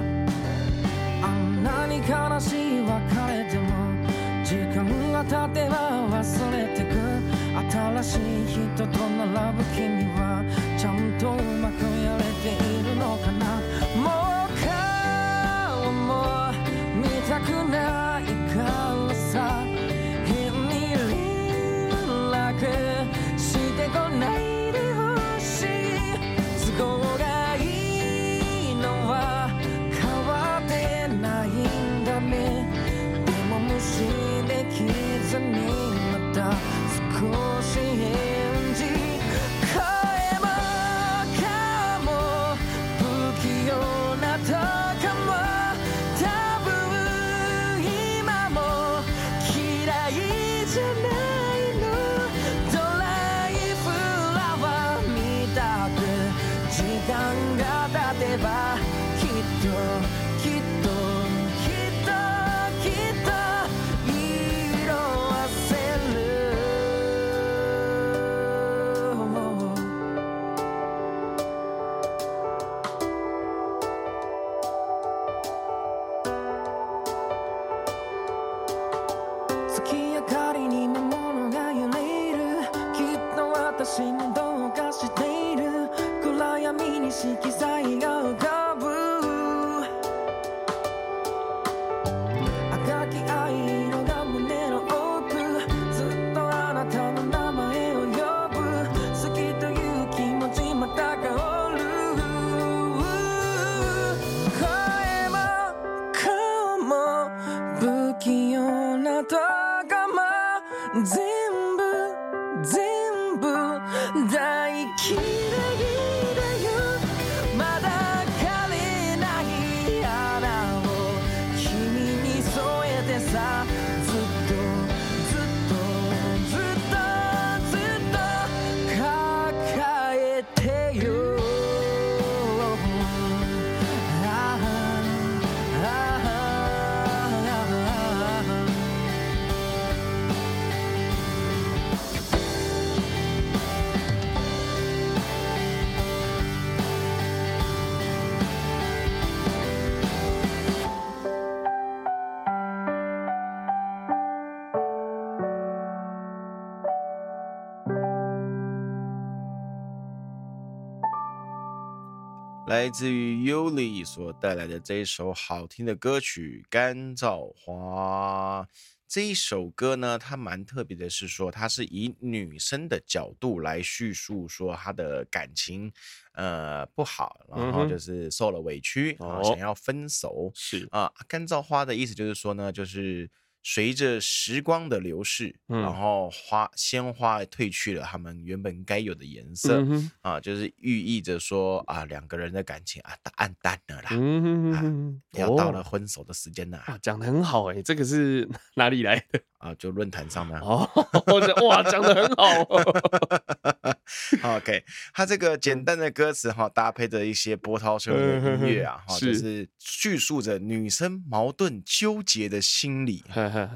Speaker 3: あんなに悲しい别れでも时间が経てば忘れてく。新しい人と并ぶ君はちゃんとうまくやれているのかな。もう颜も见たくない。cold.
Speaker 1: 来自于 Yuli 所带来的这一首好听的歌曲《干燥花》。这一首歌呢，它蛮特别的，是说它是以女生的角度来叙述说她的感情，呃，不好，然后就是受了委屈，然后想要分手。
Speaker 2: 是
Speaker 1: 啊，干燥花的意思就是说呢，就是。随着时光的流逝，嗯、然后花鲜花褪去了它们原本该有的颜色，嗯、啊，就是寓意着说啊，两个人的感情啊，暗淡了啦，嗯、啊，要到了分手的时间了。
Speaker 2: 啊，讲的很好哎、欸，这个是哪里来的？
Speaker 1: 啊，就论坛上的
Speaker 2: 哦，哇，讲的很好。
Speaker 1: OK，他这个简单的歌词哈，搭配着一些波涛汹涌的音乐啊，哈，就是叙述着女生矛盾纠结的心理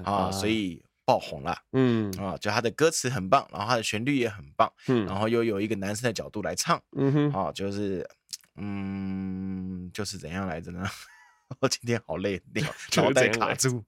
Speaker 1: 啊，所以爆红了。嗯啊，就他的歌词很棒，然后他的旋律也很棒，嗯，然后又有一个男生的角度来唱，嗯哼，啊，就是嗯，就是怎样来着呢？我今天好累，脑袋卡住。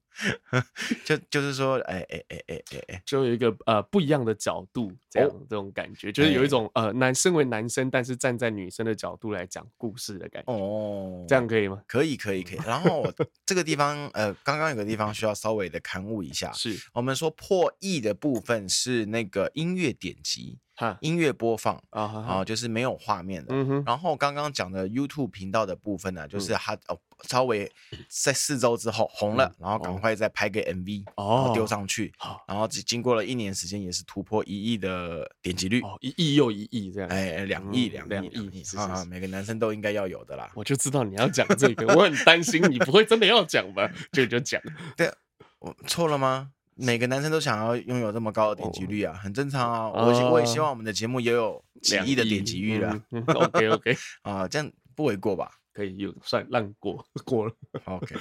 Speaker 1: 就就是说，哎哎哎哎哎哎，
Speaker 2: 就有一个呃不一样的角度，这样、哦、这种感觉，就是有一种呃男身为男生，但是站在女生的角度来讲故事的感觉。哦，这样可以吗？
Speaker 1: 可以可以可以。然后这个地方 呃，刚刚有个地方需要稍微的刊物一下，
Speaker 2: 是。
Speaker 1: 我们说破译的部分是那个音乐点击。音乐播放啊，啊，就是没有画面的。嗯然后刚刚讲的 YouTube 频道的部分呢，就是它哦，稍微在四周之后红了，然后赶快再拍个 MV 哦，丢上去，然后只经过了一年时间，也是突破一亿的点击率
Speaker 2: 哦，一亿又一亿这样，
Speaker 1: 哎，两亿两两亿啊，每个男生都应该要有的啦。
Speaker 2: 我就知道你要讲这个，我很担心你不会真的要讲吧？就就讲，
Speaker 1: 对，我错了吗？每个男生都想要拥有这么高的点击率啊，很正常啊。我我也希望我们的节目也有几亿的点击率了。
Speaker 2: OK OK
Speaker 1: 啊，这样不为过吧？
Speaker 2: 可以有算让过过了。
Speaker 1: OK。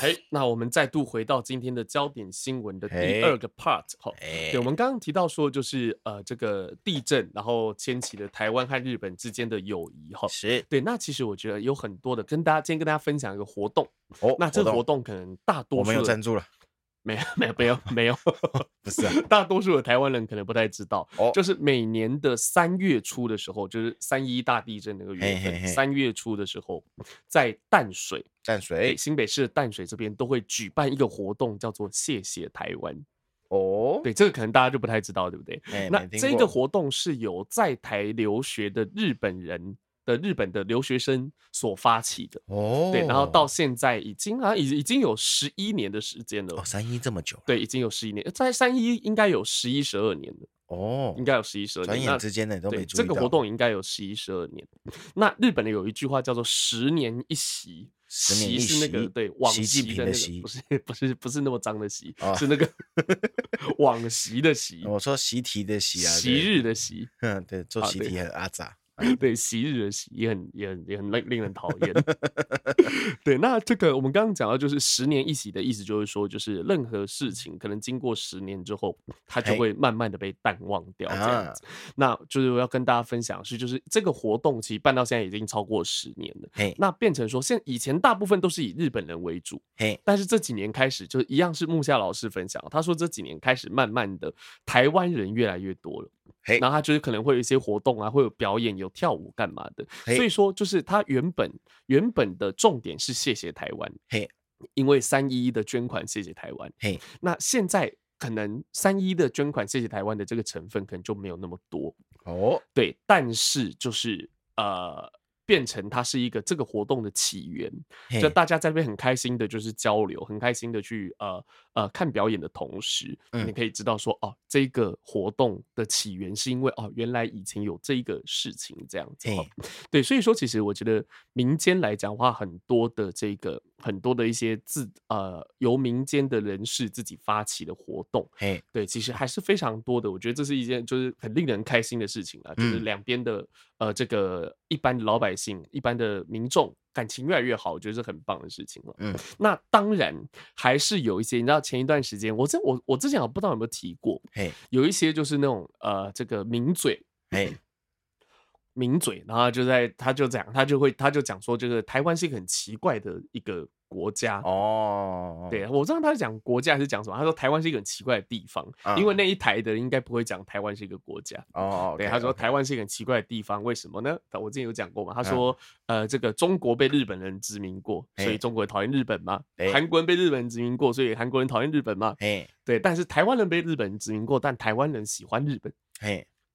Speaker 2: 嘿，那我们再度回到今天的焦点新闻的第二个 part 哈。对，我们刚刚提到说，就是呃，这个地震，然后牵起了台湾和日本之间的友谊哈。
Speaker 1: 是
Speaker 2: 对，那其实我觉得有很多的，跟大家今天跟大家分享一个活动。哦，那这个活动可能大多数
Speaker 1: 我们有赞助了。
Speaker 2: 没有没有没有没有，
Speaker 1: 不是啊，
Speaker 2: 大多数的台湾人可能不太知道，哦，就是每年的三月初的时候，就是三一大地震那个月份，三月初的时候，在淡水，
Speaker 1: 淡水
Speaker 2: 新北市的淡水这边都会举办一个活动，叫做谢谢台湾。
Speaker 1: 哦，
Speaker 2: 对，这个可能大家就不太知道，对不对？那这个活动是由在台留学的日本人。的日本的留学生所发起的哦，对，然后到现在已经啊，已已经有十一年的时间了。
Speaker 1: 哦，三一这么久，
Speaker 2: 对，已经有十一年，在三一应该有十一十二年了。哦，应该有十一十二年。
Speaker 1: 转眼之间呢，都没注意。
Speaker 2: 这个活动应该有十一十二年。那日本的有一句话叫做“十年一席”，
Speaker 1: 席
Speaker 2: 是那个对往
Speaker 1: 昔的
Speaker 2: 席，不是不是不是那么脏的席，是那个 往昔的席。
Speaker 1: 我说习题的习啊，
Speaker 2: 昔日的习。
Speaker 1: 嗯，对，做习题很阿杂。
Speaker 2: 对，昔日的昔也很也很也很令令人讨厌。对，那这个我们刚刚讲到，就是十年一喜的意思，就是说，就是任何事情可能经过十年之后，它就会慢慢的被淡忘掉这样子。那就是我要跟大家分享的是，就是这个活动其实办到现在已经超过十年了。那变成说，现以前大部分都是以日本人为主，但是这几年开始，就是一样是木下老师分享，他说这几年开始慢慢的台湾人越来越多了。然后他就是可能会有一些活动啊，会有表演，有跳舞干嘛的。所以说，就是他原本原本的重点是谢谢台湾，嘿，因为三一的捐款谢谢台湾，嘿。那现在可能三一的捐款谢谢台湾的这个成分可能就没有那么多哦，对。但是就是呃。变成它是一个这个活动的起源，就大家在那边很开心的，就是交流，很开心的去呃呃看表演的同时，你可以知道说哦，这个活动的起源是因为哦，原来以前有这个事情这样子，对，所以说其实我觉得民间来讲的话，很多的这个很多的一些自呃由民间的人士自己发起的活动，对，其实还是非常多的。我觉得这是一件就是很令人开心的事情啊，就是两边的呃这个一般的老百姓。一般的民众感情越来越好，我觉得是很棒的事情了。嗯，那当然还是有一些，你知道前一段时间，我这我我之前我不知道有没有提过，嘿，有一些就是那种呃，这个名嘴，嘿，名嘴，然后就在他就讲，他就会他就讲说，这个台湾是一个很奇怪的一个。国家哦，对，我知道他是讲国家还是讲什么。他说台湾是一个很奇怪的地方，嗯、因为那一台的人应该不会讲台湾是一个国家哦。对，okay, 他说台湾是一个很奇怪的地方，为什么呢？我之前有讲过嘛。他说，嗯、呃，这个中国被日本人殖民过，所以中国人讨厌日本嘛。韩国人被日本人殖民过，所以韩国人讨厌日本嘛。对，但是台湾人被日本人殖民过，但台湾人喜欢日本。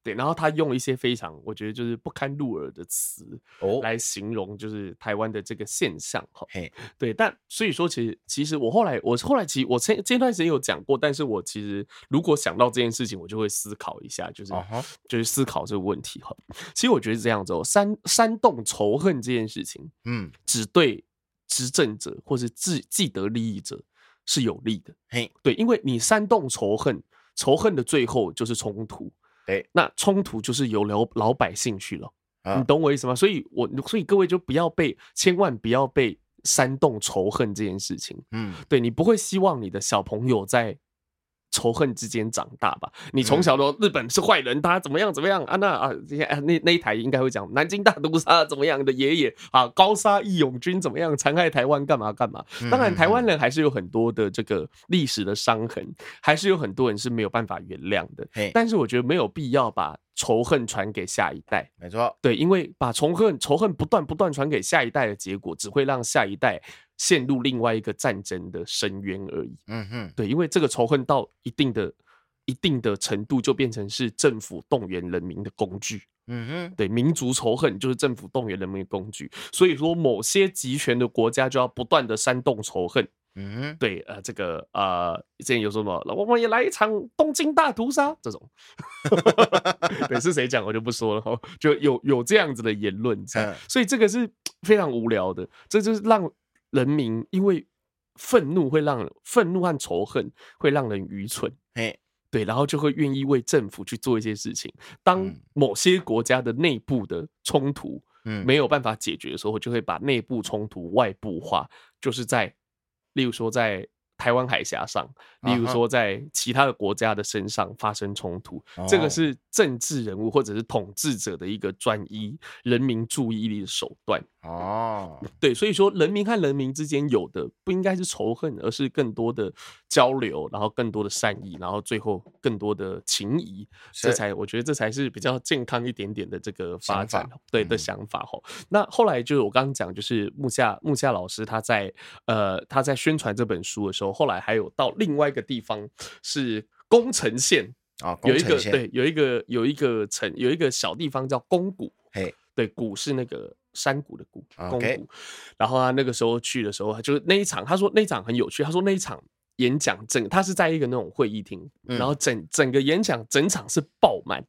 Speaker 2: 对，然后他用一些非常，我觉得就是不堪入耳的词哦，来形容就是台湾的这个现象哈。嘿，对，但所以说，其实其实我后来我后来其实我前这段时间有讲过，但是我其实如果想到这件事情，我就会思考一下，就是、uh huh. 就是思考这个问题哈。其实我觉得是这样子哦，煽煽动仇恨这件事情，嗯，只对执政者或是既既得利益者是有利的。嘿，对，因为你煽动仇恨，仇恨的最后就是冲突。哎，那冲突就是由老老百姓去了，啊、你懂我意思吗？所以我，我所以各位就不要被，千万不要被煽动仇恨这件事情。嗯，对，你不会希望你的小朋友在。仇恨之间长大吧。你从小都日本是坏人，他怎么样怎么样啊？那啊，这些啊，那那一台应该会讲南京大屠杀怎么样的爷爷啊，高沙义勇军怎么样残害台湾干嘛干嘛？当然，台湾人还是有很多的这个历史的伤痕，还是有很多人是没有办法原谅的。但是我觉得没有必要把仇恨传给下一代。
Speaker 1: 没错，
Speaker 2: 对，因为把仇恨仇恨不断不断传给下一代的结果，只会让下一代。陷入另外一个战争的深渊而已。嗯哼，对，因为这个仇恨到一定的、一定的程度，就变成是政府动员人民的工具。嗯哼，对，民族仇恨就是政府动员人民的工具。所以说，某些集权的国家就要不断的煽动仇恨。嗯哼，对，呃，这个呃，之前有说什么，我们也来一场东京大屠杀这种。对，是谁讲我就不说了哈，就有有这样子的言论在，所以这个是非常无聊的，这就是让人民因为愤怒会让愤怒和仇恨会让人愚蠢。哎。对，然后就会愿意为政府去做一些事情。当某些国家的内部的冲突，嗯，没有办法解决的时候，就会把内部冲突外部化，就是在，例如说在。台湾海峡上，例如说在其他的国家的身上发生冲突，这个是政治人物或者是统治者的一个转移人民注意力的手段。哦，对，所以说人民和人民之间有的不应该是仇恨，而是更多的交流，然后更多的善意，然后最后更多的情谊，这才我觉得这才是比较健康一点点的这个发展，对的想法哈。那后来就是我刚刚讲，就是木下木下老师他在呃他在宣传这本书的时候。后来还有到另外一个地方是宫城县啊，有一个对，有一个有一个城，有一个小地方叫宫古，嘿，对，古是那个山谷的谷，宫古。然后他那个时候去的时候，就是那一场，他说那一场很有趣，他说那一场演讲整，他是在一个那种会议厅，然后整整个演讲整场是爆满。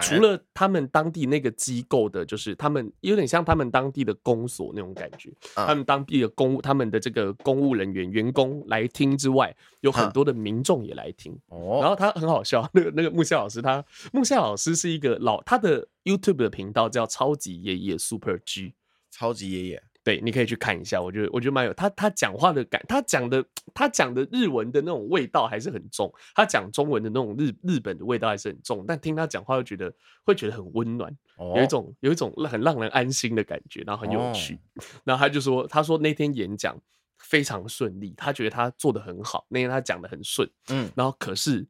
Speaker 2: 除了他们当地那个机构的，就是他们有点像他们当地的公所那种感觉，他们当地的公，他们的这个公务人员员工来听之外，有很多的民众也来听。哦，然后他很好笑，那个那个木夏老师，他木夏老师是一个老，他的 YouTube 的频道叫超级爷爷 Super G，
Speaker 1: 超级爷爷。
Speaker 2: 对，你可以去看一下，我觉得我觉得蛮有他他讲话的感，他讲的他讲的日文的那种味道还是很重，他讲中文的那种日日本的味道还是很重，但听他讲话又觉得会觉得很温暖，有一种有一种很让人安心的感觉，然后很有趣。然后他就说，他说那天演讲非常顺利，他觉得他做的很好，那天他讲的很顺，嗯，然后可是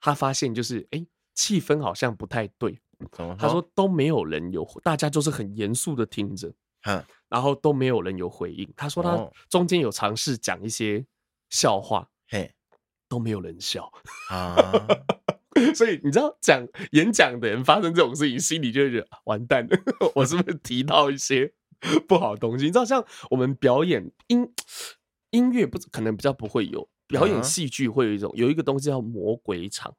Speaker 2: 他发现就是哎气氛好像不太对，他说都没有人有，大家就是很严肃的听着。然后都没有人有回应。他说他中间有尝试讲一些笑话，嘿，都没有人笑啊。所以你知道，讲演讲的人发生这种事情，心里就会觉得完蛋了。我是不是提到一些不好的东西？你知道，像我们表演音音乐，不可能比较不会有表演戏剧，会有一种有一个东西叫魔鬼场。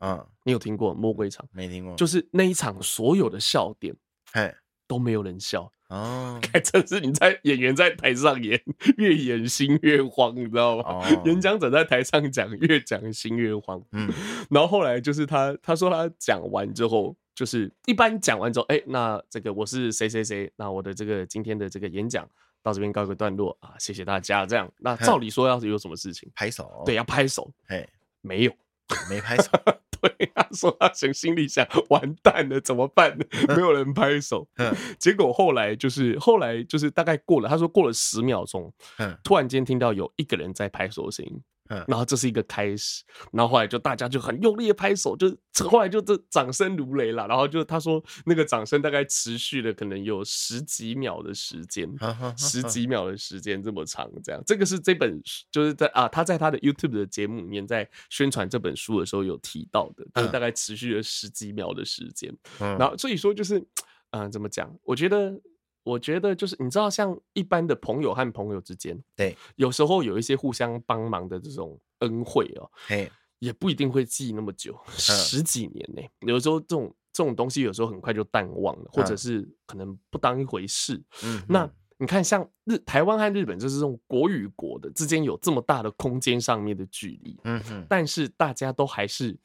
Speaker 2: 嗯，你有听过魔鬼场？没听过。就是那一场所有的笑点，嘿，都没有人笑。哦，看，这是你在演员在台上演，越演心越慌，你知道吗？哦，演讲者在台上讲，越讲心越慌。嗯，然后后来就是他，他说他讲完之后，就是一般讲完之后，哎、欸，那这个我是谁谁谁，那我的这个今天的这个演讲到这边告一个段落啊，谢谢大家。这样，那照理说要是有什么事情，
Speaker 1: 拍手，
Speaker 2: 对，要拍手，哎，没有，
Speaker 1: 没拍手。
Speaker 2: 说他想心里想，完蛋了，怎么办呢？没有人拍手。结果后来就是后来就是大概过了，他说过了十秒钟，突然间听到有一个人在拍手的声音。然后这是一个开始，然后后来就大家就很用力的拍手，就 后来就这掌声如雷了。然后就他说那个掌声大概持续了可能有十几秒的时间，十几秒的时间这么长，这样这个是这本就是在啊他在他的 YouTube 的节目里面在宣传这本书的时候有提到的，就是大概持续了十几秒的时间。然后所以说就是嗯、呃、怎么讲？我觉得。我觉得就是你知道，像一般的朋友和朋友之间，对，有时候有一些互相帮忙的这种恩惠哦，嘿，也不一定会记那么久，十几年呢。有时候这种这种东西，有时候很快就淡忘了，或者是可能不当一回事。嗯，那你看，像日台湾和日本，就是这种国与国的之间有这么大的空间上面的距离，嗯嗯，但是大家都还是。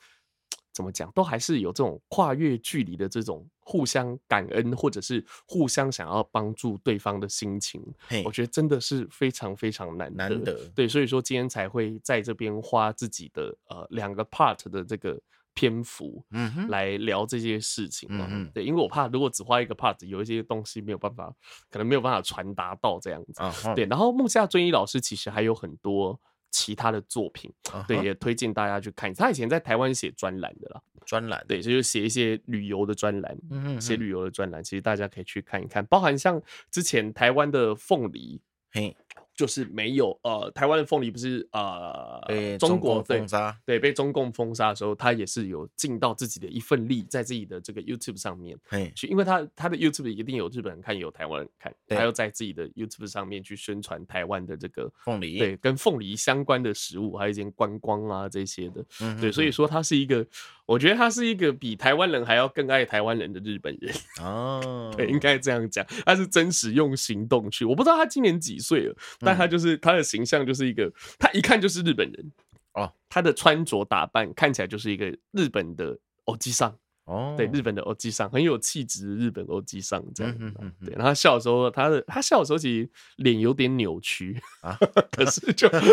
Speaker 2: 怎么讲，都还是有这种跨越距离的这种互相感恩，或者是互相想要帮助对方的心情。我觉得真的是非常非常难得。难得。对，所以说今天才会在这边花自己的呃两个 part 的这个篇幅，嗯哼，来聊这些事情嘛。嗯，对，因为我怕如果只花一个 part，有一些东西没有办法，可能没有办法传达到这样子。Uh. 对，然后木下尊一老师其实还有很多。其他的作品，uh huh. 对，也推荐大家去看。他以前在台湾写专栏的啦，
Speaker 1: 专栏，
Speaker 2: 对，就是写一些旅游的专栏，写、嗯、写旅游的专栏，其实大家可以去看一看。包含像之前台湾的凤梨，嘿，就是没有呃，台湾的凤梨不是呃，中国
Speaker 1: 封杀，
Speaker 2: 对，被中共封杀的时候，他也是有尽到自己的一份力，在自己的这个 YouTube 上面去，因为他他的 YouTube 一定有日本人看，有台湾人看，他要在自己的 YouTube 上面去宣传台湾的这个
Speaker 1: 凤梨，
Speaker 2: 对，跟凤梨相关的食物，还有一些观光啊这些的，嗯对，所以说他是一个，我觉得他是一个比台湾人还要更爱台湾人的日本人哦，对，应该这样讲，他是真实用行动去，我不知道他今年几岁了。但他就是他的形象就是一个，他一看就是日本人哦，他的穿着打扮看起来就是一个日本的欧吉桑哦，对，日本的欧吉桑很有气质的日本欧吉桑这样，对，然后他笑的时候，他的他笑的时候其实脸有点扭曲啊，可是就很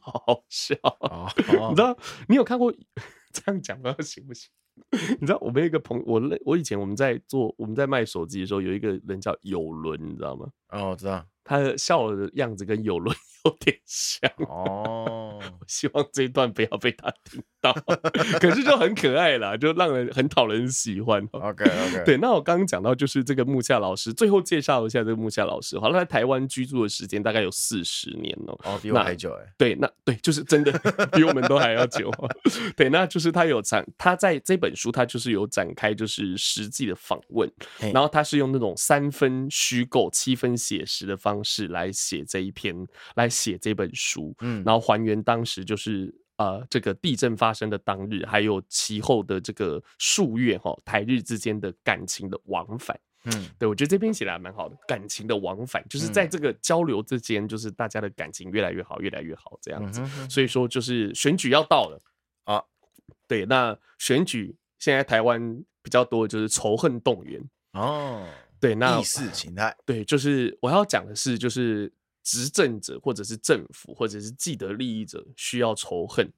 Speaker 2: 好笑，你知道？你有看过这样讲吗行不行？你知道我们有一个朋友，我我以前我们在做我们在卖手机的时候，有一个人叫有伦，你知道吗？
Speaker 1: 哦，我知道。
Speaker 2: 他的笑的样子跟有伦 有点像 哦，我希望这一段不要被他听到，可是就很可爱啦，就让人很讨人喜欢。
Speaker 1: OK OK，
Speaker 2: 对，那我刚刚讲到就是这个木下老师，最后介绍一下这个木下老师，好，他在台湾居住的时间大概有四十年了，
Speaker 1: 哦，比我还久哎。
Speaker 2: 对，那对，就是真的比我们都还要久。对，那就是他有展，他在这本书他就是有展开就是实际的访问，然后他是用那种三分虚构、七分写实的方式。方式来写这一篇，来写这本书，嗯，然后还原当时就是呃这个地震发生的当日，还有其后的这个数月哈，台日之间的感情的往返，嗯，对，我觉得这篇写的还蛮好的，感情的往返就是在这个交流之间，就是大家的感情越来越好，越来越好这样子，所以说就是选举要到了。啊，对，那选举现在台湾比较多就是仇恨动员哦。对，那
Speaker 1: 意识形态，
Speaker 2: 对，就是我要讲的是，就是执政者或者是政府或者是既得利益者需要仇恨，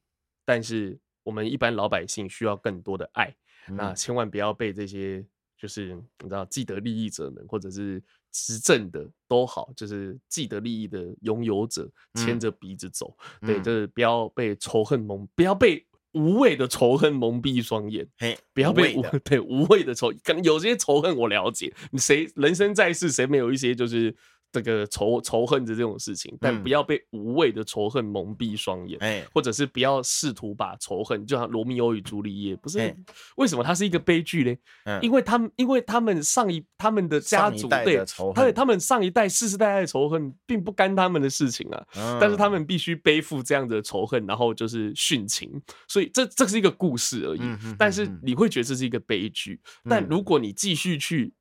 Speaker 2: 但是我们一般老百姓需要更多的爱。嗯、那千万不要被这些就是你知道既得利益者们或者是执政的都好，就是既得利益的拥有者牵着鼻子走。嗯、对，就是不要被仇恨蒙，不要被。无谓的仇恨蒙蔽双眼，嘿，不要被无对无谓的仇，可能有些仇恨我了解，你谁人生在世，谁没有一些就是。这个仇仇恨的这种事情，但不要被无谓的仇恨蒙蔽双眼，哎、嗯，或者是不要试图把仇恨，就像罗密欧与朱丽叶，不是？为什么它是一个悲剧呢？嗯、因为他们，因为他们上一他们的家族对，他们他们上一代世世代代的仇恨，并不干他们的事情啊，嗯、但是他们必须背负这样的仇恨，然后就是殉情，所以这这是一个故事而已。但是你会觉得这是一个悲剧，嗯、但如果你继续去。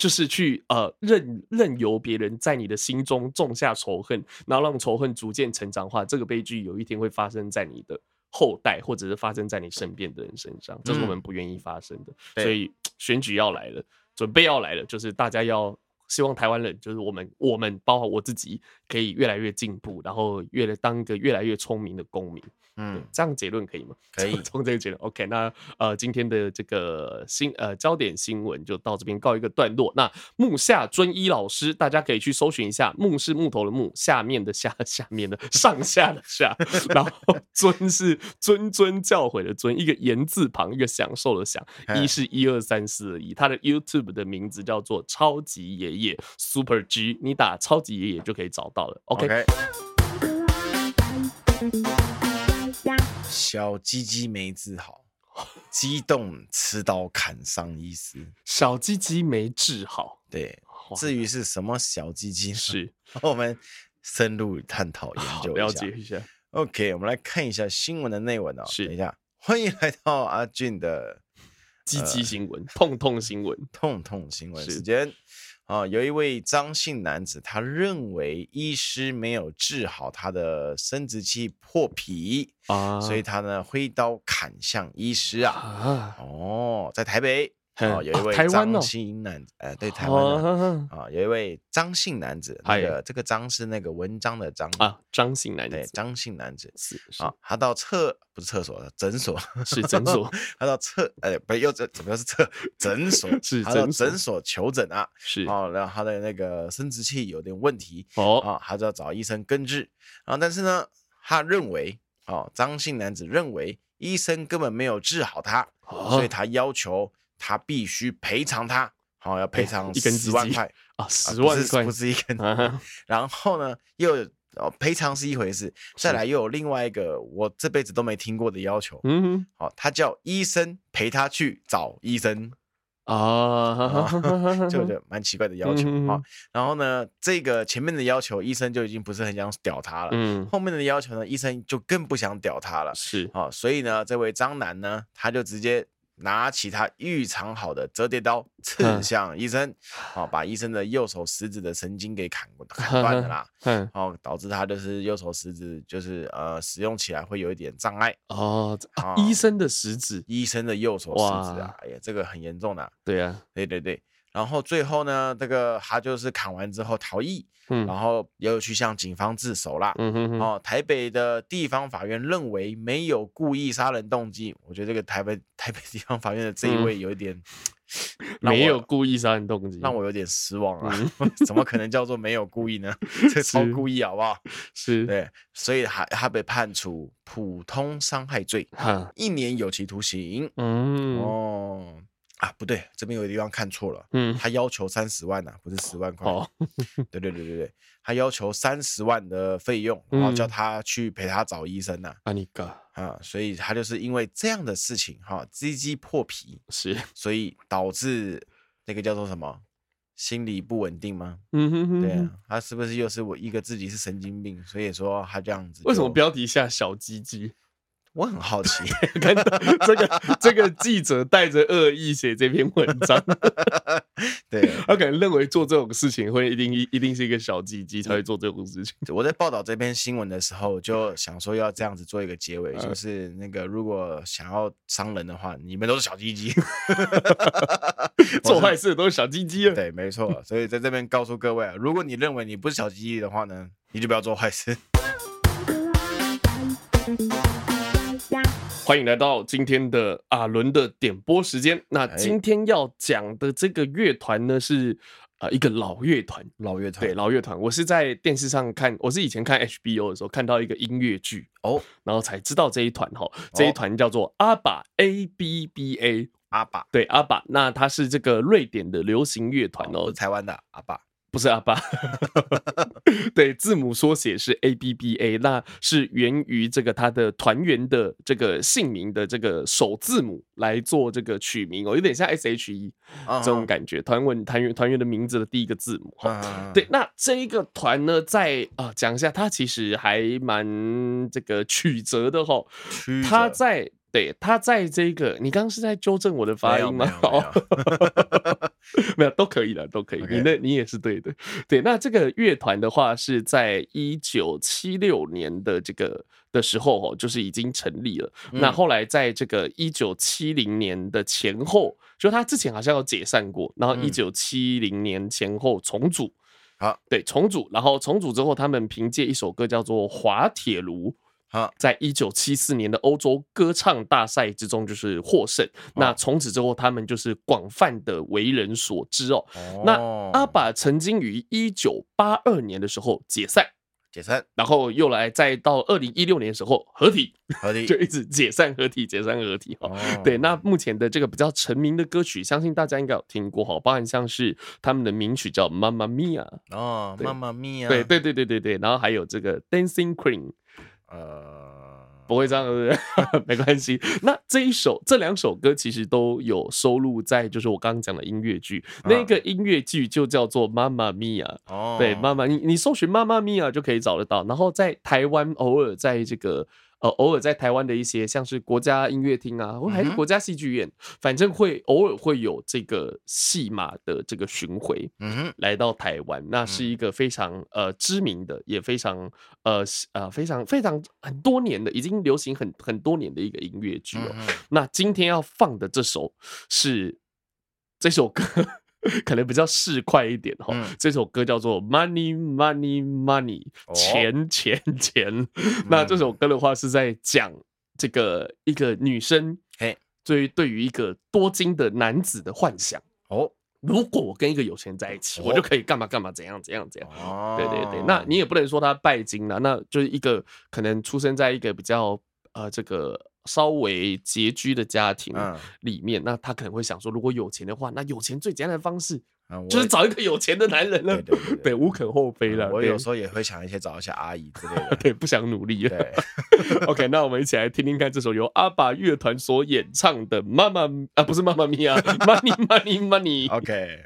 Speaker 2: 就是去呃任任由别人在你的心中种下仇恨，然后让仇恨逐渐成长化，这个悲剧有一天会发生在你的后代，或者是发生在你身边的人身上，这是我们不愿意发生的。嗯、所以选举要来了，准备要来了，就是大家要希望台湾人，就是我们我们包括我自己，可以越来越进步，然后越来当一个越来越聪明的公民。嗯，这样结论可以吗？
Speaker 1: 可以，
Speaker 2: 从这个结论。OK，那呃，今天的这个新呃焦点新闻就到这边告一个段落。那木下尊一老师，大家可以去搜寻一下，木是木头的木，下面的下，下面的上下的下，然后 尊是谆谆教诲的尊，一个言字旁，一个享受的享，一是一二三四而已。他的 YouTube 的名字叫做超级爷爷 Super G，你打超级爷爷就可以找到了。OK。Okay
Speaker 1: 小鸡鸡没治好，激动持刀砍伤医师。
Speaker 2: 小鸡鸡没治好，
Speaker 1: 对。至于是什么小鸡鸡，
Speaker 2: 是
Speaker 1: 我们深入探讨研究
Speaker 2: 了解一下。
Speaker 1: OK，我们来看一下新闻的内文哦。
Speaker 2: 是，
Speaker 1: 等一下，欢迎来到阿俊的
Speaker 2: 鸡鸡新闻，痛痛新闻，
Speaker 1: 痛痛新闻时间。啊，有一位张姓男子，他认为医师没有治好他的生殖器破皮啊，所以他呢挥刀砍向医师啊。啊哦，在台北。哦，有一位张姓男子，哎，对，台湾啊，有一位张姓男子，那个这个张是那个文章的张
Speaker 2: 啊，张姓男子，
Speaker 1: 张姓男子是啊，他到厕不是厕所，诊所
Speaker 2: 是诊所，
Speaker 1: 他到厕哎，不又怎怎么又是厕诊所？是诊所求诊啊，是。哦，然后他的那个生殖器有点问题哦，啊，他就要找医生根治。啊，但是呢，他认为哦，张姓男子认为医生根本没有治好他，所以他要求。他必须赔偿他好要赔偿
Speaker 2: 一根
Speaker 1: 十万块
Speaker 2: 啊，十万块
Speaker 1: 不是一根。然后呢，又哦赔偿是一回事，再来又有另外一个我这辈子都没听过的要求。嗯，好，他叫医生陪他去找医生。啊，就觉得蛮奇怪的要求哈。然后呢，这个前面的要求，医生就已经不是很想屌他了。嗯，后面的要求呢，医生就更不想屌他了。是，好，所以呢，这位张男呢，他就直接。拿起他预藏好的折叠刀，刺向医生，好、嗯哦，把医生的右手食指的神经给砍砍断了啦，嗯，好、哦，导致他就是右手食指就是呃使用起来会有一点障碍
Speaker 2: 哦，啊，医生的食指，
Speaker 1: 医生的右手食指啊，哎呀，这个很严重的，
Speaker 2: 对呀、啊，
Speaker 1: 对对对。然后最后呢，这个他就是砍完之后逃逸，嗯，然后又去向警方自首啦，嗯哼哼，哦，台北的地方法院认为没有故意杀人动机，我觉得这个台北 台北地方法院的这一位有一点、
Speaker 2: 嗯、没有故意杀人动机，
Speaker 1: 让我有点失望啊，嗯、怎么可能叫做没有故意呢？这超故意好不好？
Speaker 2: 是
Speaker 1: 对，所以还他被判处普通伤害罪，哈一年有期徒刑，嗯哦。啊，不对，这边有个地方看错了。嗯，他要求三十万呐、啊，不是十万块。哦，对对对对对，他要求三十万的费用，然后叫他去陪他找医生呐、啊。啊，你个啊，所以他就是因为这样的事情哈，鸡鸡破皮是，所以导致那个叫做什么心理不稳定吗？嗯哼哼，对啊，他是不是又是我一个自己是神经病？所以说他这样子，
Speaker 2: 为什么标题下小鸡鸡？
Speaker 1: 我很好奇，
Speaker 2: 看到这个这个记者带着恶意写这篇文章，
Speaker 1: 对
Speaker 2: 他可能认为做这种事情会一定一一定是一个小鸡鸡才会做这种事情。
Speaker 1: 我在报道这篇新闻的时候，就想说要这样子做一个结尾，就是那个如果想要伤人的话，你们都是小鸡鸡，
Speaker 2: 做坏事都是小鸡鸡。
Speaker 1: 对，没错。所以在这边告诉各位啊，如果你认为你不是小鸡鸡的话呢，你就不要做坏事。
Speaker 2: 欢迎来到今天的阿伦的点播时间。那今天要讲的这个乐团呢，是啊一个老乐团，
Speaker 1: 老乐团，
Speaker 2: 对，老乐团。我是在电视上看，我是以前看 HBO 的时候看到一个音乐剧哦，然后才知道这一团哈，这一团叫做阿爸 A B B A，
Speaker 1: 阿爸，
Speaker 2: 对，阿爸。那他是这个瑞典的流行乐团哦，
Speaker 1: 台湾的阿爸。
Speaker 2: 不是阿爸，对，字母缩写是 A B B A，那是源于这个他的团员的这个姓名的这个首字母来做这个取名哦，有点像 S H E 这种感觉，团文团员团员的名字的第一个字母哈。对，那这一个团呢，在啊讲一下，它其实还蛮这个曲折的哈，它在。对，他在这个，你刚刚是在纠正我的发音吗？没有，都可以了，都可以。你那，你也是对的。对，那这个乐团的话，是在一九七六年的这个的时候哦，就是已经成立了。嗯、那后来在这个一九七零年的前后，就他之前好像有解散过，然后一九七零年前后重组。好、嗯，对，重组，然后重组之后，他们凭借一首歌叫做《滑铁卢》。啊，在一九七四年的欧洲歌唱大赛之中，就是获胜。那从此之后，他们就是广泛的为人所知哦。那阿爸曾经于一九八二年的时候解散，
Speaker 1: 解散，
Speaker 2: 然后又来再到二零一六年的时候合体，
Speaker 1: 合体
Speaker 2: 就一直解散合体，解散合体哈。对，那目前的这个比较成名的歌曲，相信大家应该有听过哈，包含像是他们的名曲叫《Mamma Mia》
Speaker 1: 哦，《Mamma Mia》
Speaker 2: 对对对对对对，然后还有这个《Dancing Queen》。呃，不会这样，对不对？没关系。那这一首、这两首歌其实都有收录在，就是我刚刚讲的音乐剧。那个音乐剧就叫做《妈妈咪呀》。哦，对，妈妈，你你搜寻《妈妈咪呀》就可以找得到。然后在台湾，偶尔在这个。呃，偶尔在台湾的一些像是国家音乐厅啊，或还是国家戏剧院，嗯、反正会偶尔会有这个戏码的这个巡回，嗯，来到台湾，那是一个非常呃知名的，也非常呃呃非常非常很多年的，已经流行很很多年的一个音乐剧哦。嗯、那今天要放的这首是这首歌。可能比较市侩一点哈，嗯、这首歌叫做 Money Money Money，钱钱钱。那这首歌的话是在讲这个一个女生，嘿，对于对于一个多金的男子的幻想哦。如果我跟一个有钱人在一起，我就可以干嘛干嘛，怎样怎样怎样。哦，对对对，那你也不能说他拜金了，那就是一个可能出生在一个比较呃这个稍微拮据的家庭里面，那他可能会想说，如果有钱的话，那有钱最简单的方式。就是找一个有钱的男人了，对，对，对，对，无可厚非了。
Speaker 3: 我有时候也会想一些找一些阿姨之类的，
Speaker 2: 对，不想努力了。
Speaker 3: 对，
Speaker 2: OK，那我们一起来听听看这首由阿爸乐团所演唱的《妈妈》啊，不是妈妈咪啊，Money Money Money。
Speaker 3: OK。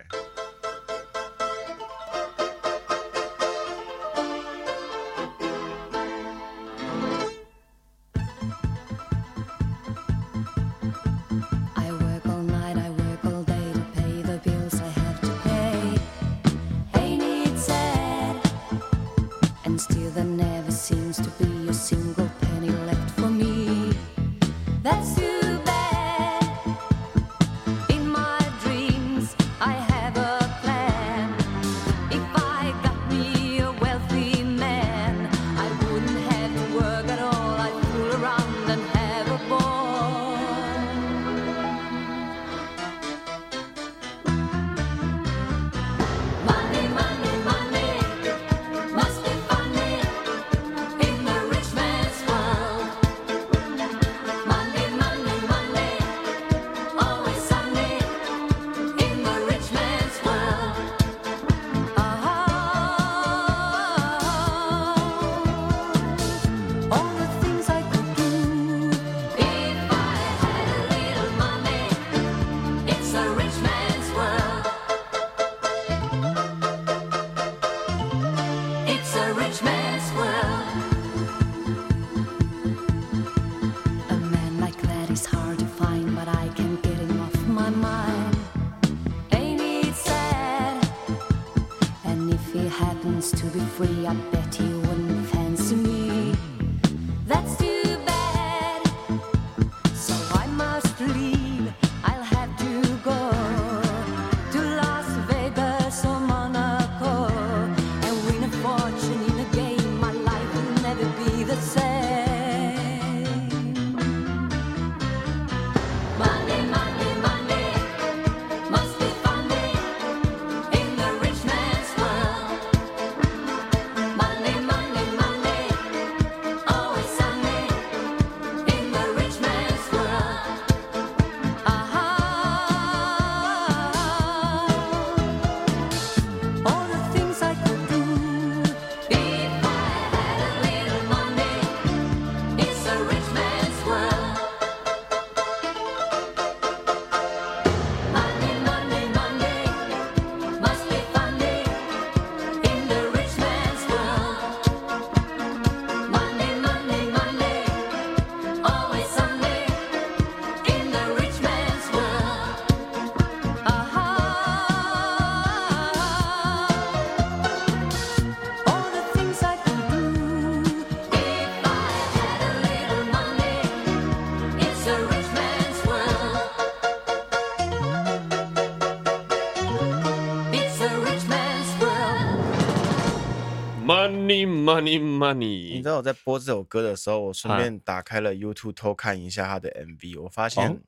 Speaker 2: Money Money，
Speaker 3: 你知道我在播这首歌的时候，我顺便打开了 YouTube 偷看一下他的 MV，我发现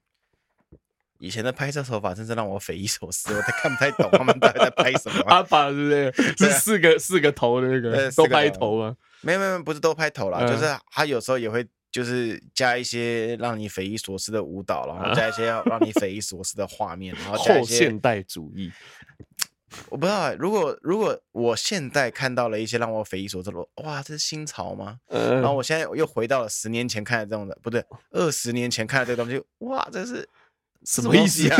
Speaker 3: 以前的拍摄手法真是让我匪夷所思，我都看不太懂他们到底在拍什么。
Speaker 2: 阿爸是不是？是四个四个头的那个都拍头吗？
Speaker 3: 没有没有，不是都拍头啦，就是他有时候也会就是加一些让你匪夷所思的舞蹈，然后加一些让你匪夷所思的画面，然后加一 些
Speaker 2: 后现代主义。
Speaker 3: 我不知道、哎，如果如果我现在看到了一些让我匪夷所思的，哇，这是新潮吗？嗯、然后我现在又回到了十年前看的这种的，不对，二十年前看的这个东西，哇，这是。
Speaker 2: 什么意思啊？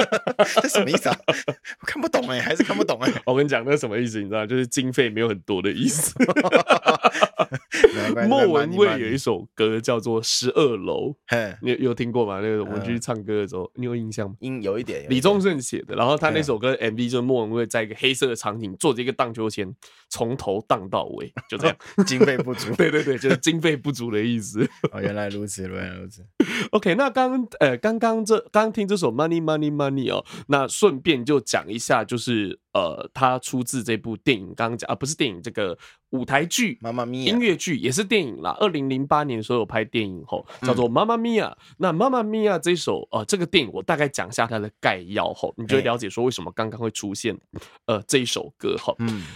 Speaker 3: 这什么意思啊？我看不懂哎、欸，还是看不懂哎、欸。
Speaker 2: 我跟你讲，那什么意思？你知道，就是经费没有很多的意思。莫文蔚有一首歌叫做《十二楼》，你有听过吗？那个我们去唱歌的时候，你有印象吗？
Speaker 3: 应有一点。
Speaker 2: 李宗盛写的，然后他那首歌 MV 就是莫文蔚在一个黑色的场景坐着一个荡秋千，从头荡到尾，就这样。
Speaker 3: 经费不足。
Speaker 2: 对对对，就是经费不足的意思。
Speaker 3: 哦，原来如此，原来如此。
Speaker 2: OK，那刚呃，刚刚这刚。听这首 Money Money Money 哦，那顺便就讲一下，就是呃，它出自这部电影，刚刚讲啊，不是电影，这个舞台剧《妈妈咪呀》，音乐剧也是电影啦。二零零八年的时候有拍电影后，叫做《妈妈咪呀》。那《妈妈咪呀》这首呃，这个电影我大概讲一下它的概要后，你就会了解说为什么刚刚会出现呃这一首歌哈。嗯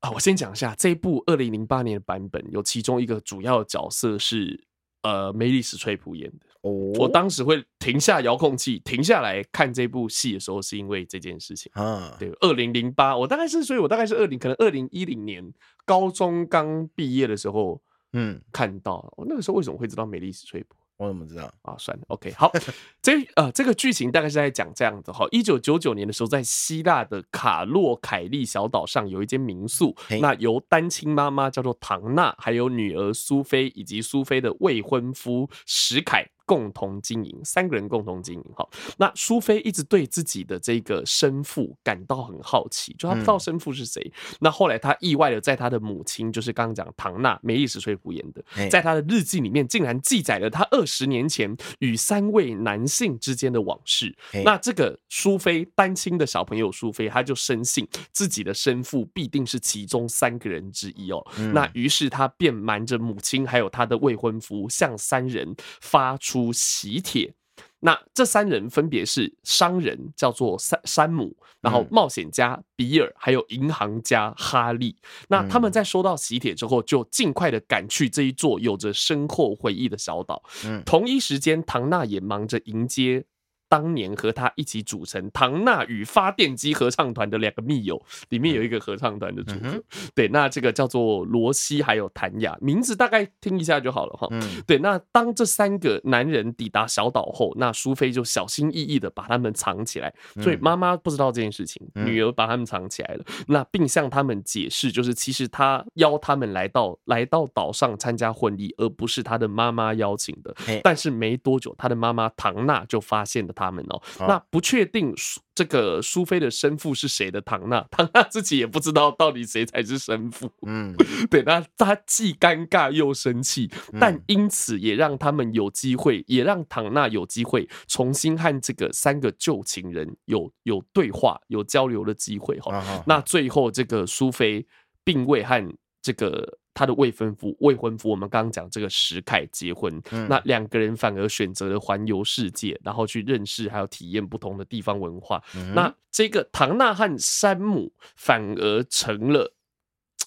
Speaker 2: 啊，我先讲一下这一部二零零八年的版本，有其中一个主要角色是呃梅丽史翠普演的。哦，我当时会停下遥控器，停下来看这部戏的时候，是因为这件事情啊。对，二零零八，我大概是，所以我大概是二零，可能二零一零年高中刚毕业的时候，嗯，看到。我那个时候为什么会知道美丽史翠普？
Speaker 1: 我怎么知道
Speaker 2: 啊？算了，OK，好，这呃，这个剧情大概是在讲这样子哈。一九九九年的时候，在希腊的卡洛凯利小岛上有一间民宿，那由单亲妈妈叫做唐娜，还有女儿苏菲以及苏菲的未婚夫史凯。共同经营，三个人共同经营。好，那苏菲一直对自己的这个生父感到很好奇，就他不知道生父是谁。嗯、那后来他意外的在他的母亲，就是刚刚讲唐娜梅丽史翠普演的，在他的日记里面竟然记载了他二十年前与三位男性之间的往事。那这个苏菲单亲的小朋友苏菲，他就深信自己的生父必定是其中三个人之一哦。嗯、那于是他便瞒着母亲还有他的未婚夫，向三人发出。出喜帖，那这三人分别是商人，叫做山山姆，然后冒险家比尔，还有银行家哈利。那他们在收到喜帖之后，就尽快的赶去这一座有着深厚回忆的小岛。同一时间，唐娜也忙着迎接。当年和他一起组成唐娜与发电机合唱团的两个密友，里面有一个合唱团的主角，对，那这个叫做罗西还有谭雅，名字大概听一下就好了哈。对，那当这三个男人抵达小岛后，那苏菲就小心翼翼的把他们藏起来，所以妈妈不知道这件事情，女儿把他们藏起来了，那并向他们解释，就是其实他邀他们来到来到岛上参加婚礼，而不是他的妈妈邀请的。但是没多久，他的妈妈唐娜就发现了。他们哦，那不确定这个苏菲的生父是谁的唐娜，唐娜自己也不知道到底谁才是生父。嗯，对，那他既尴尬又生气，但因此也让他们有机会，也让唐娜有机会重新和这个三个旧情人有有对话、有交流的机会。哈，那最后这个苏菲并未和这个。他的未婚夫，未婚夫，我们刚刚讲这个石凯结婚，嗯、那两个人反而选择了环游世界，然后去认识还有体验不同的地方文化。嗯、那这个唐纳和山姆反而成了，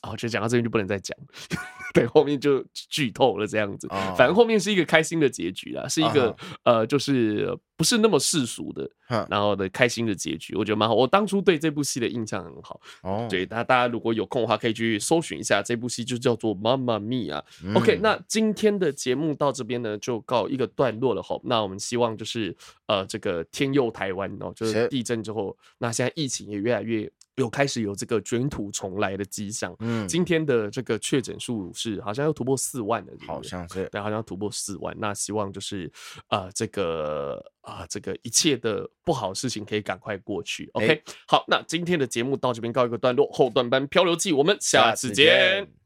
Speaker 2: 哦，就讲到这边就不能再讲。对，后面就剧透了这样子。反正后面是一个开心的结局啦，是一个呃，就是不是那么世俗的，然后的开心的结局，我觉得蛮好。我当初对这部戏的印象很好。哦，对，那大家如果有空的话，可以去搜寻一下这部戏，就叫做《妈妈咪呀》。OK，那今天的节目到这边呢，就告一个段落了。吼，那我们希望就是呃，这个天佑台湾哦，就是地震之后，那现在疫情也越来越。有开始有这个卷土重来的迹象。嗯，今天的这个确诊数是好像要突破四万的，
Speaker 1: 好像是
Speaker 2: 对，好像要突破四万。那希望就是呃，这个啊、呃，这个一切的不好的事情可以赶快过去。OK，、欸、好，那今天的节目到这边告一个段落，后段班漂流记，我们下次见。